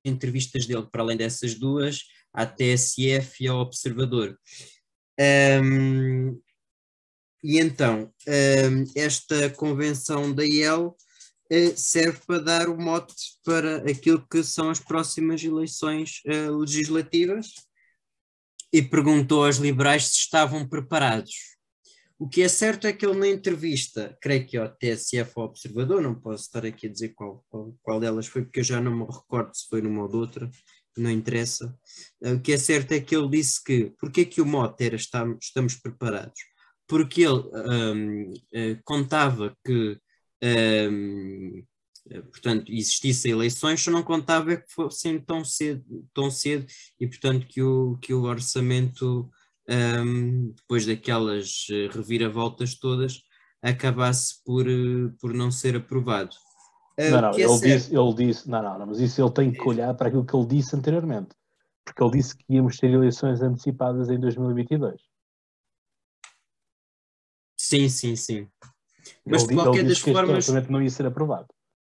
entrevistas dele, para além dessas duas, à TSF e ao Observador. Um, e então, um, esta convenção da IEL serve para dar o mote para aquilo que são as próximas eleições uh, legislativas e perguntou aos liberais se estavam preparados. O que é certo é que ele na entrevista, creio que ao TSF ou Observador, não posso estar aqui a dizer qual, qual, qual delas foi, porque eu já não me recordo se foi numa ou outra, não interessa. O que é certo é que ele disse que, porque é que o mote era estamos, estamos preparados? Porque ele um, uh, eh, contava que um, eh, portanto, existissem eleições, só não contava que fossem tão cedo, tão cedo e, portanto, que o, que o orçamento, um, depois daquelas eh, reviravoltas todas, acabasse por, eh, por não ser aprovado.
Não, não, é ele, disse, ele disse, não, não, não, mas isso ele tem que olhar para aquilo que ele disse anteriormente, porque ele disse que íamos ter eleições antecipadas em 2022.
Sim, sim, sim. Mas ele, de qualquer das formas.
não ia ser aprovado.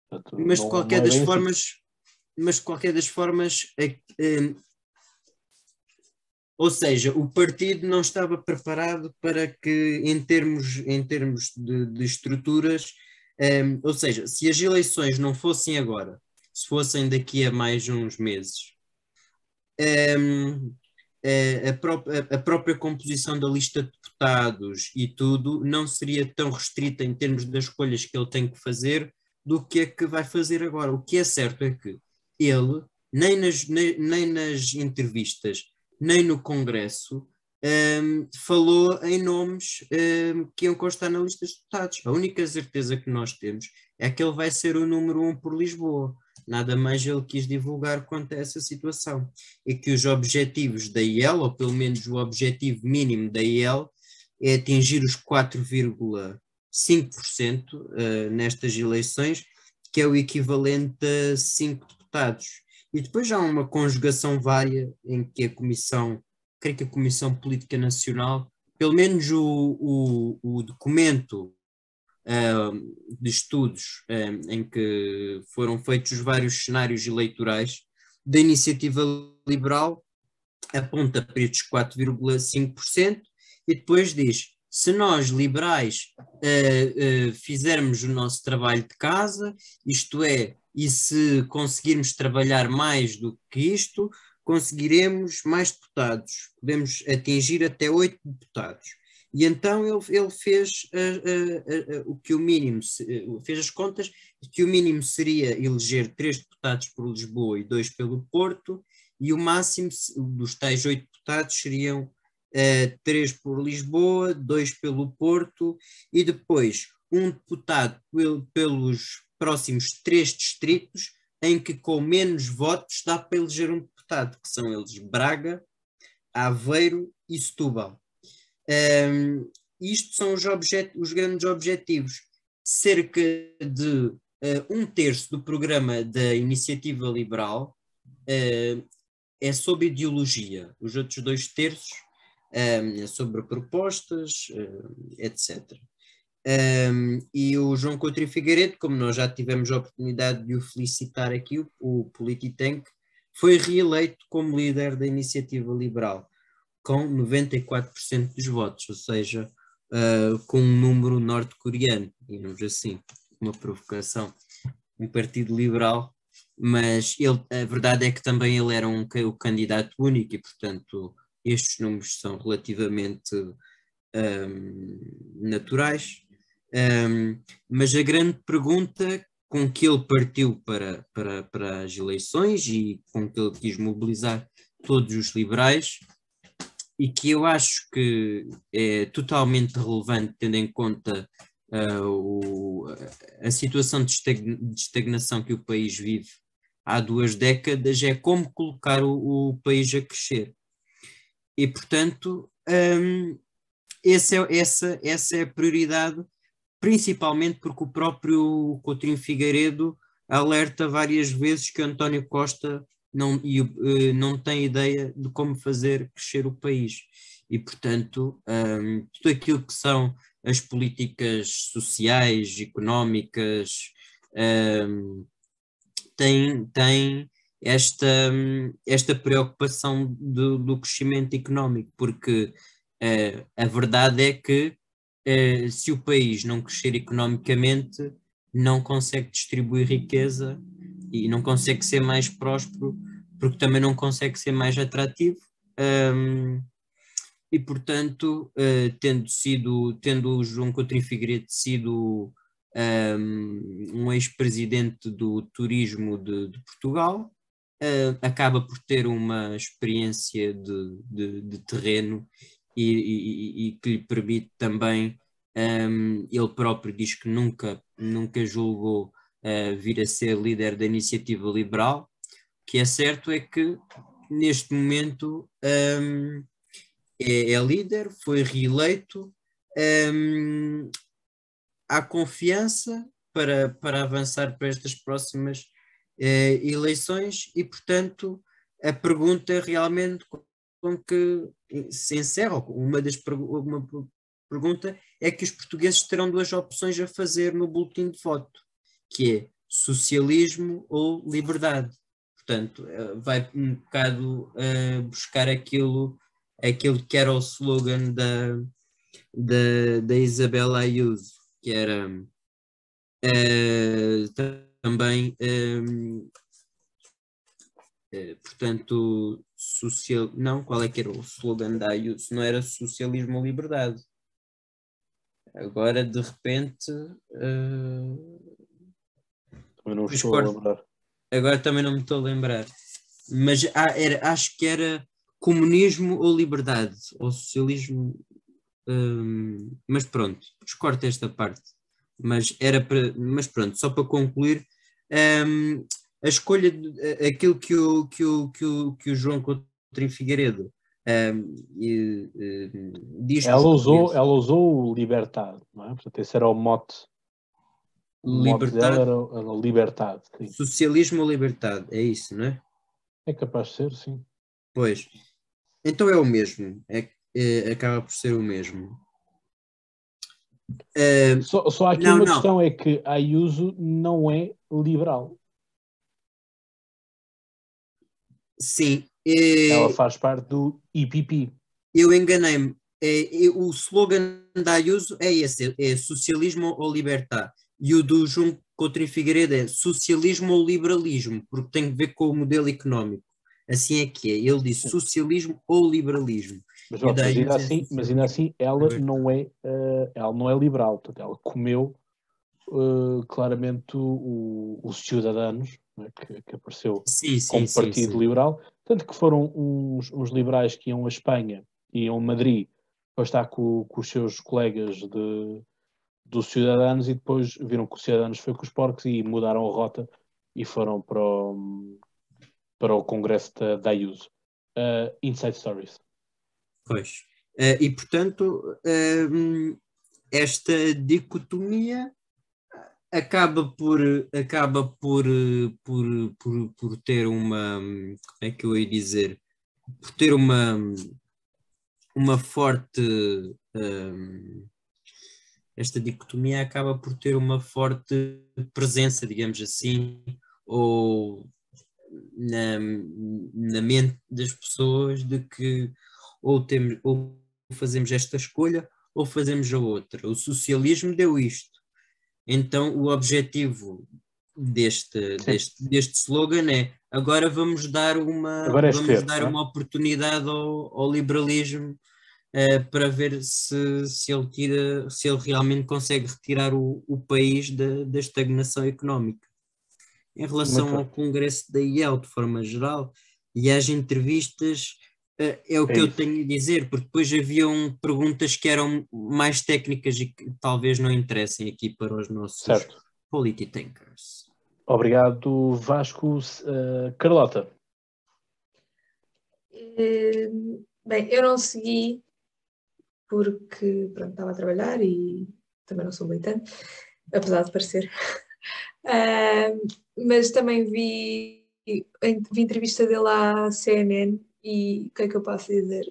Portanto, mas de qualquer é das formas, assim. mas de qualquer das formas, é, é, ou seja, o partido não estava preparado para que, em termos, em termos de, de estruturas, é, ou seja, se as eleições não fossem agora, se fossem daqui a mais uns meses, é, é, a, própria, a própria composição da lista de deputados e tudo não seria tão restrita em termos das escolhas que ele tem que fazer do que é que vai fazer agora. O que é certo é que ele, nem nas, nem, nem nas entrevistas, nem no Congresso, um, falou em nomes um, que iam constar na lista de deputados. A única certeza que nós temos é que ele vai ser o número um por Lisboa. Nada mais ele quis divulgar quanto a essa situação. E que os objetivos da IEL, ou pelo menos o objetivo mínimo da IEL, é atingir os 4, 5% uh, eh, nestas eleições, que é o equivalente a 5 deputados. E depois há uma conjugação vária em que a Comissão, creio que a Comissão Política Nacional, pelo menos o, o, o documento uh, de estudos uh, em que foram feitos vários cenários eleitorais da iniciativa liberal, aponta para estes 4,5% e depois diz se nós, liberais, uh, fizermos o nosso trabalho de casa, isto é, e se conseguirmos trabalhar mais do que isto, conseguiremos mais deputados. Podemos atingir até oito deputados. E então ele, ele fez uh, o que o mínimo, fez as contas, que o mínimo seria eleger três deputados por Lisboa e dois pelo Porto, e o máximo dos tais oito deputados seriam uh, três por Lisboa, dois pelo Porto e depois um deputado pel, pelos próximos três distritos em que com menos votos dá para eleger um deputado, que são eles Braga, Aveiro e Setúbal. Um, isto são os, os, grandes objetivos. Cerca de uh, um terço do programa da Iniciativa Liberal uh, é sobre ideologia. Os outros dois terços um, sobre propostas, uh, etc. Um, e o João Coutinho Figueiredo, como nós já tivemos a oportunidade de o felicitar aqui, o, o Polititank, foi reeleito como líder da iniciativa liberal, com 94% dos votos, ou seja, uh, com um número norte-coreano, digamos assim, uma provocação. Um partido liberal, mas ele, a verdade é que também ele era um, o candidato único e, portanto, estes números são relativamente um, naturais, um, mas a grande pergunta com que ele partiu para, para, para as eleições e com que ele quis mobilizar todos os liberais e que eu acho que é totalmente relevante tendo em conta uh, o, a situação de estagnação que o país vive há duas décadas é como colocar o, o país a crescer. E, portanto, um, essa, é, essa, essa é a prioridade principalmente porque o próprio Coutinho Figueiredo alerta várias vezes que António Costa não, uh, não tem ideia de como fazer crescer o país. E, portanto, um, tudo aquilo que são as políticas sociais, económicas, um, tem, tem esta, esta preocupação do, do crescimento económico, porque uh, a verdade é que uh, se o país não crescer economicamente, não consegue distribuir riqueza e não consegue ser mais próspero, porque também não consegue ser mais atrativo. Um, e portanto, uh, tendo sido, tendo o João Coutinho Figueiredo sido um, um ex-presidente do turismo de, de Portugal, uh, acaba por ter uma experiência de, de, de terreno e, e, e, que lhe permite também, um, ele próprio diz que nunca, nunca julgou uh, vir a ser líder da iniciativa liberal, o que é certo é que neste momento um, é, é, líder, foi reeleito, um, há confiança para, para avançar para estas próximas eh, eleições e, portanto, a pergunta realmente com que se encerra, uma das uma pergunta é que os portugueses terão duas opções a fazer no boletim de voto, que é socialismo ou liberdade. Portanto, eh, vai um bocado uh, buscar aquilo, aquilo que era o slogan da, da, da Isabela Ayuso, que era uh, também, portanto, social. Não, qual é que era o slogan da Ayuso? Não era socialismo ou liberdade. Agora, de repente. Uh...
Também não estou a lembrar.
Agora também não me estou a lembrar. Mas ah, era, acho que era comunismo ou liberdade, ou socialismo. Um, mas pronto, descorta esta parte. Mas era para. Mas pronto, só para concluir, um, a escolha, aquilo que o, que o, que o, que o João Coutinho Figueiredo um, e, e, diz.
Ela usou, ela usou o libertado, não é? Portanto, esse era o mote.
O libertado.
Era, era libertado.
Sim. Socialismo libertado, é isso, não é?
É capaz de ser, sim.
Pois. Então é o mesmo, é, é acaba por ser o mesmo.
Uh, só, só aqui não, uma não. questão: é que Ayuso não é liberal.
Sim.
É... Ela faz parte do IPP.
Eu enganei-me. É, é, o slogan da Ayuso é esse: é socialismo ou libertar. E o do João Coutinho Figueiredo é socialismo ou liberalismo, porque tem a ver com o modelo económico. Assim é que é. Ele disse socialismo ou liberalismo.
Mas, ó, mas, ainda, assim, mas ainda assim ela não é, uh, ela não é liberal, portanto, ela comeu uh, claramente o, os Ciudadanos, né, que, que, apareceu
sim, sim,
como
sim,
partido liberal, tanto que foram uns, uns, liberais que iam a Espanha, iam a Madrid, para estar com, com os seus colegas de, dos Ciudadanos e depois viram que os Ciudadanos foi com os porcos e mudaram a rota e foram para o, para o Congresso da, da Ayuso. Uh, Inside Stories.
Pois. Uh, e, portanto, uh, esta dicotomia acaba por, acaba por, por, por, por ter uma. Como é que eu ia dizer? Por ter uma, uma forte. Um, esta dicotomia acaba por ter uma forte presença, digamos assim, ou na, na mente das pessoas de que ou, temos, ou fazemos esta escolha ou fazemos a outra. O socialismo deu isto. Então o objetivo deste, deste, deste slogan é agora vamos dar uma,
é
vamos
ter,
dar
é?
uma oportunidade ao, ao liberalismo uh, para ver se, se, ele tira, se ele realmente consegue retirar o, o país da, da estagnação económica. Em relação ao Congresso da IEL, de forma geral, e às entrevistas, é o que é eu tenho a dizer, porque depois haviam perguntas que eram mais técnicas e que talvez não interessem aqui para os nossos
certo.
polititankers.
Obrigado, Vasco. Uh, Carlota.
Uh, bem, eu não segui porque pronto, estava a trabalhar e também não sou militante, apesar de parecer. Uh, mas também vi, vi entrevista dele à CNN e o que é que eu posso dizer?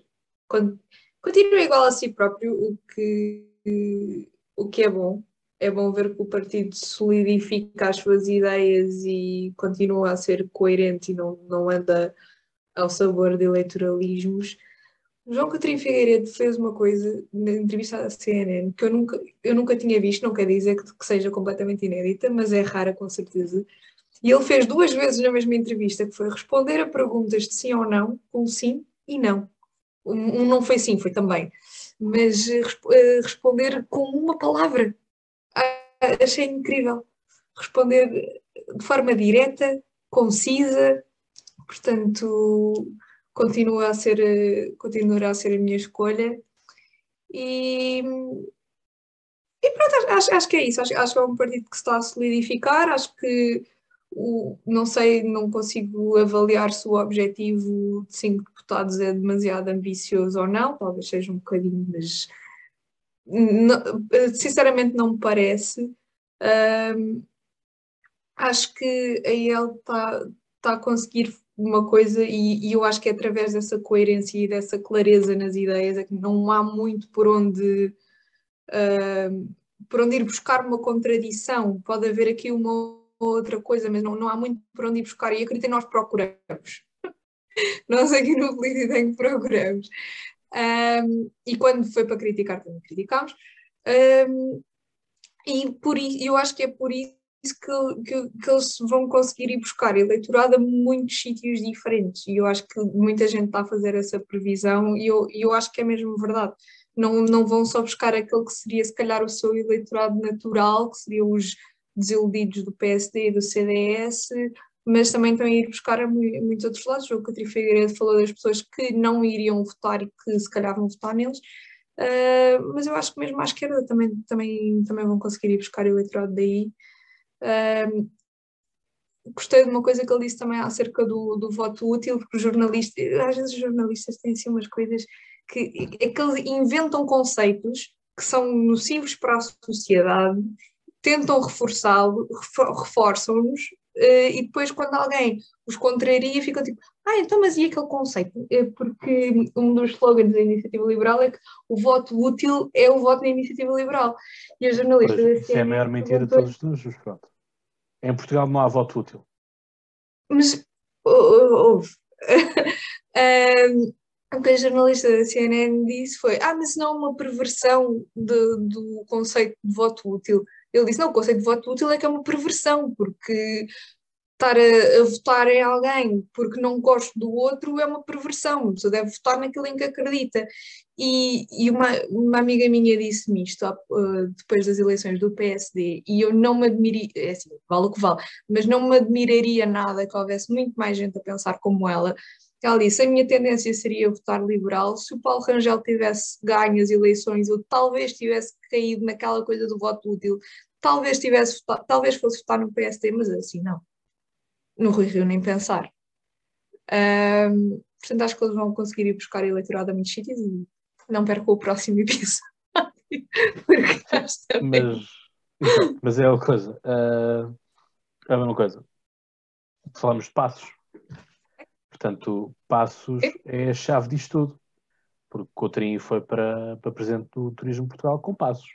Continua igual a si próprio, o que, o que é bom. É bom ver que o partido solidifica as suas ideias e continua a ser coerente e não, não anda ao sabor de eleitoralismos. João Coutinho Figueiredo fez uma coisa na entrevista à CNN que eu nunca, eu nunca tinha visto, não quer dizer que, que seja completamente inédita, mas é rara com certeza. E ele fez duas vezes na mesma entrevista, que foi responder a perguntas de sim ou não, com sim e não. Um, não foi sim, foi também. Mas uh, responder com uma palavra. Ah, achei incrível. Responder de forma direta, concisa, portanto continua a ser, continuará a ser a minha escolha. E, e pronto, acho, acho que é isso. Acho, acho que é um partido que se está a solidificar. Acho que o, não sei, não consigo avaliar se o objetivo de cinco deputados é demasiado ambicioso ou não. Talvez seja um bocadinho, mas não, sinceramente não me parece. Um, acho que a ele está tá a conseguir uma coisa, e, e, eu acho que é através dessa coerência e dessa clareza nas ideias, é que não há muito por onde, por onde ir buscar uma contradição. Pode haver aqui uma outra coisa, mas não, não há muito por onde ir buscar, e acredito que nós procuramos. nós aqui no Político procuramos. Um, e quando foi para criticar, também criticámos. Um, e por, eu acho que é por isso que, que, que, eles vão conseguir ir buscar eleitorado a muitos sítios diferentes. E eu acho que muita gente está a fazer essa previsão e eu, eu acho que é mesmo verdade. Não, não vão só buscar aquele que seria, se calhar, o seu eleitorado natural, que seriam os desiludidos do PSD e do CDS, mas também estão a ir buscar a muitos outros lados. O Catri Figueiredo falou das pessoas que não iriam votar e que se calhar vão votar neles. Uh, mas eu acho que mesmo à esquerda também, também, também vão conseguir ir buscar o eleitorado daí. Um, gostei de uma coisa que ele disse também acerca do, do voto útil, porque os jornalistas, às vezes os jornalistas têm assim umas coisas que, é que eles inventam conceitos que são nocivos para a sociedade, tentam reforçá-lo, reforçam-nos, uh, e depois quando alguém os contraria ficam tipo, ah, então mas e aquele conceito? É porque um dos slogans da Iniciativa Liberal é que o voto útil é o voto da Iniciativa Liberal. E os jornalistas...
Pois, isso é a maior mentira de todos os tempos, pronto. Em Portugal não há voto útil.
Mas houve. um, o que a jornalista da CNN disse foi: Ah, mas não é uma perversão de, do conceito de voto útil. Ele disse: Não, o conceito de voto útil é que é uma perversão, porque estar a, a, votar em alguém porque não gosto do outro é uma perversão, pessoa deve votar naquilo em que acredita. E, e uma, uma amiga minha disse-me isto uh, depois das eleições do PSD, e eu não me admiraria, é assim, vale o que vale, mas não me admiraria nada que houvesse muito mais gente a pensar como ela. Ela disse: a minha tendência seria votar liberal. Se o Paulo Rangel tivesse ganho as eleições, ou talvez tivesse caído naquela coisa do voto útil, talvez tivesse talvez fosse votar no PSD, mas assim não no Rui Rio nem pensar. Um, portanto, acho que eles vão conseguir ir buscar eleitorado a muitos sítios e não perco o próximo episódio.
mas, mas é uma coisa. Uh, é a mesma coisa. Falamos de passos. Portanto, passos é a chave disto tudo. Porque Coutrinho foi para, para presidente do Turismo Portugal com passos.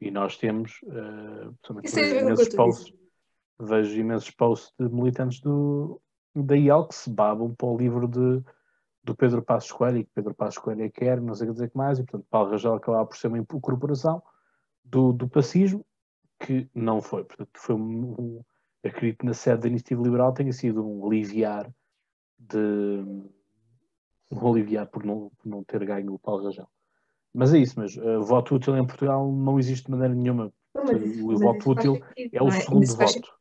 E nós temos, uh,
é posts,
vejo imensos posts de militantes do, da IEL que se babam para o livro de, do Pedro Passos Coelho e que Pedro Passos Coelho é quer, não sei o que dizer que mais, e portanto Paulo Rangel acabava por ser uma incorporação do, do pacismo, que não foi. Portanto, foi um, um acredito que na sede da Iniciativa Liberal tenha sido um aliviar de um aliviar por não, por não ter ganho o Paulo Rangel. Mas é isso, mas uh, voto útil em Portugal não existe de maneira nenhuma. o voto útil é o é? segundo voto.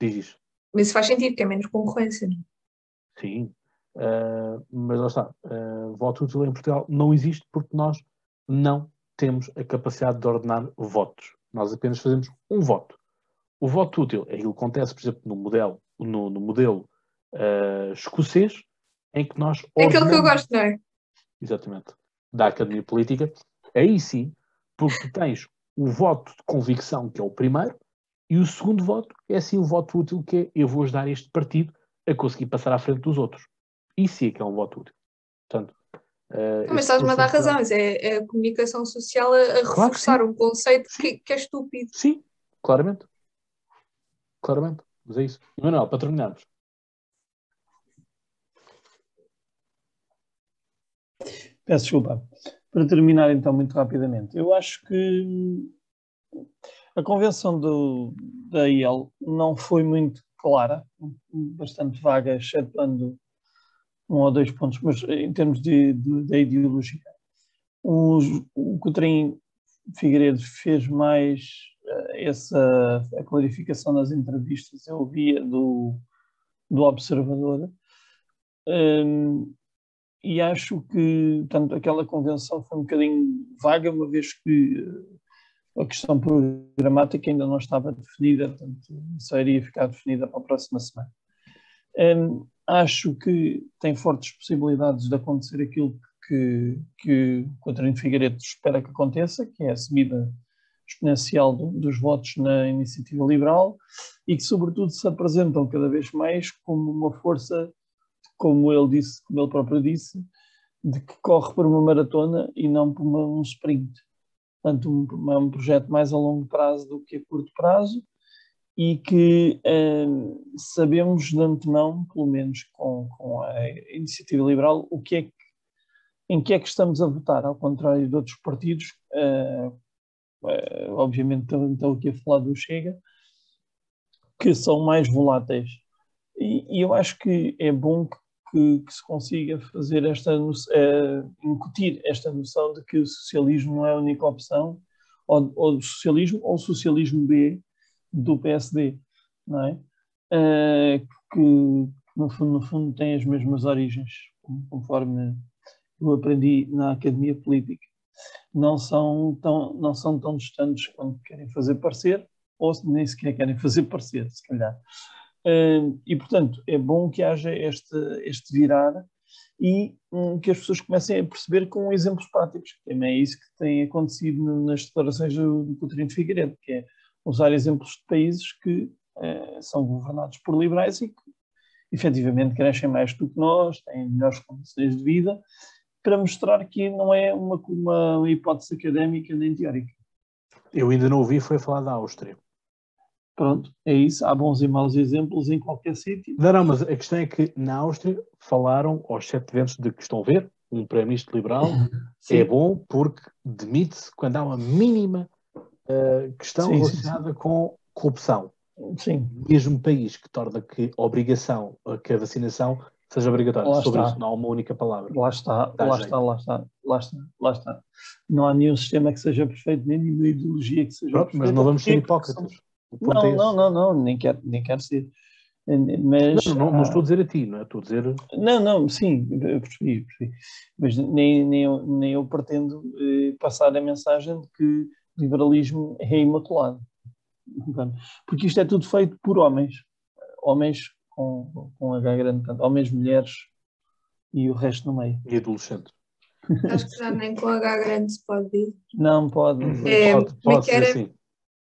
Diz
Mas isso faz sentido, que é menos concorrência, não
é? Sim, uh, mas lá está. Uh, voto útil em Portugal não existe porque nós não temos a capacidade de ordenar votos. Nós apenas fazemos um voto. O voto útil é aquilo que acontece, por exemplo, no modelo, no, no modelo uh, escocês, em que nós.
É aquele que eu gosto, não é?
Exatamente. Da Academia Política. Aí sim, porque tu tens o voto de convicção, que é o primeiro, e o segundo voto é assim o voto útil, que é eu vou ajudar este partido a conseguir passar à frente dos outros. Isso é que é um voto útil. Portanto,
uh, mas estás-me a dar razão, é, é, a comunicação social a, a claro reforçar um conceito que, que, é estúpido.
Sim, claramente. Claramente. Mas é isso. E Manuel, para terminarmos.
Peço desculpa. Para terminar, então, muito rapidamente, eu acho que a convenção do, da IEL não foi muito clara, bastante vaga, excetuando um ou dois pontos, mas em termos de, de, de ideologia. O, o Coutrinho Figueiredo fez mais uh, essa a clarificação nas entrevistas, eu via do, do Observador. Um, e acho que tanto aquela convenção foi um bocadinho vaga, uma vez que a questão programática ainda não estava definida, portanto, só iria ficar definida para a próxima semana. Um, acho que tem fortes possibilidades de acontecer aquilo que, que o Coutinho Figueiredo espera que aconteça, que é a subida exponencial do, dos votos na iniciativa liberal e que, sobretudo, se apresentam cada vez mais como uma força, como ele disse, como ele próprio disse, de que corre por uma maratona e não por uma, um sprint. Portanto, um, é um projeto mais a longo prazo do que a curto prazo e que eh, sabemos de antemão, pelo menos com, com, a iniciativa liberal, o que é que, em que é que estamos a votar, ao contrário de outros partidos, eh, eh, obviamente estou aqui a falar do Chega, que são mais voláteis. E, e eu acho que é bom que, que, que se consiga fazer esta, incutir esta noção de que o socialismo não é a única opção, ou, ou socialismo ou socialismo B, do PSD, não é? Uh, que no fundo, no fundo tem as mesmas origens, conforme eu aprendi na academia política. Não são tão, não são tão distantes quando querem fazer parecer, ou nem sequer querem fazer parecer, se calhar. E, portanto, é bom que haja este, este virar e um, que as pessoas comecem a perceber com exemplos práticos. Também é isso que tem acontecido nas declarações do, do Coutinho de Figueiredo, que é usar exemplos de países que eh, são governados por liberais e que efetivamente crescem mais do que nós, têm melhores condições de vida, para mostrar que não é uma, uma hipótese académica nem teórica.
Eu ainda não ouvi, foi falar da Áustria.
Pronto, é isso. Há bons e maus exemplos em qualquer sítio.
Não, não, mas a questão é que na Áustria falaram aos sete ventos de que estão a ver, um primeiro-ministro liberal é bom porque demite-se quando há uma mínima uh, questão sim, relacionada sim, sim. com corrupção.
Sim.
Mesmo país que torna que a obrigação, que a vacinação seja obrigatória. Lá Sobre está. isso não há uma única palavra.
Lá está, lá está, lá está, lá está, lá está. Não há nenhum sistema que seja perfeito, nem nenhuma ideologia que seja Pronto,
perfeita. Mas não vamos ser hipócritas.
Não, é não, não, não, nem quero, nem quero ser. Mas,
não, não, não, estou a dizer a ti, não é? Estou a dizer.
Não, não, sim, eu percebi, percebi. Mas nem, nem, eu, nem eu pretendo eh, passar a mensagem de que liberalismo é imaculado. Porque isto é tudo feito por homens. Homens com, com H grande, portanto, homens, mulheres e o resto no meio.
E adolescentes.
Acho que já nem com H grande se pode dizer.
Não, pode.
É, pode, pode ser assim.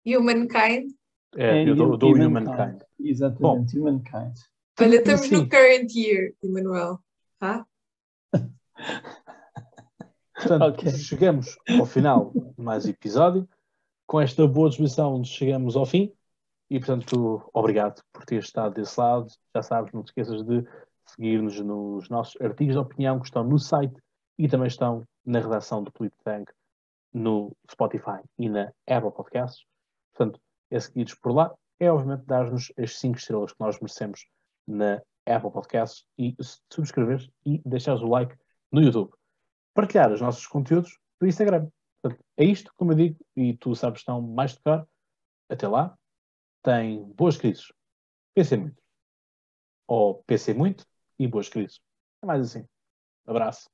Humankind.
É, é eu dou, dou Humankind. humankind.
Exatamente, Bom. Humankind.
Olha, estamos no current year, Emanuel. Tá?
Portanto, okay. chegamos ao final de mais episódio. Com esta boa disposição, chegamos ao fim. E, portanto, obrigado por ter estado desse lado. Já sabes, não te esqueças de seguir-nos nos nossos artigos de opinião que estão no site e também estão na redação do Polittank no Spotify e na Apple Podcasts. Portanto, é seguir-nos por lá. É, obviamente, dar-nos as 5 estrelas que nós merecemos na Apple Podcasts e subscrever e deixar o like no YouTube partilhar os nossos conteúdos do Instagram. Portanto, é isto, como eu digo, e tu sabes estão mais tocar. Até lá, tem boas crises. PC muito. Ou PC muito e boas crises. É mais assim. Abraço.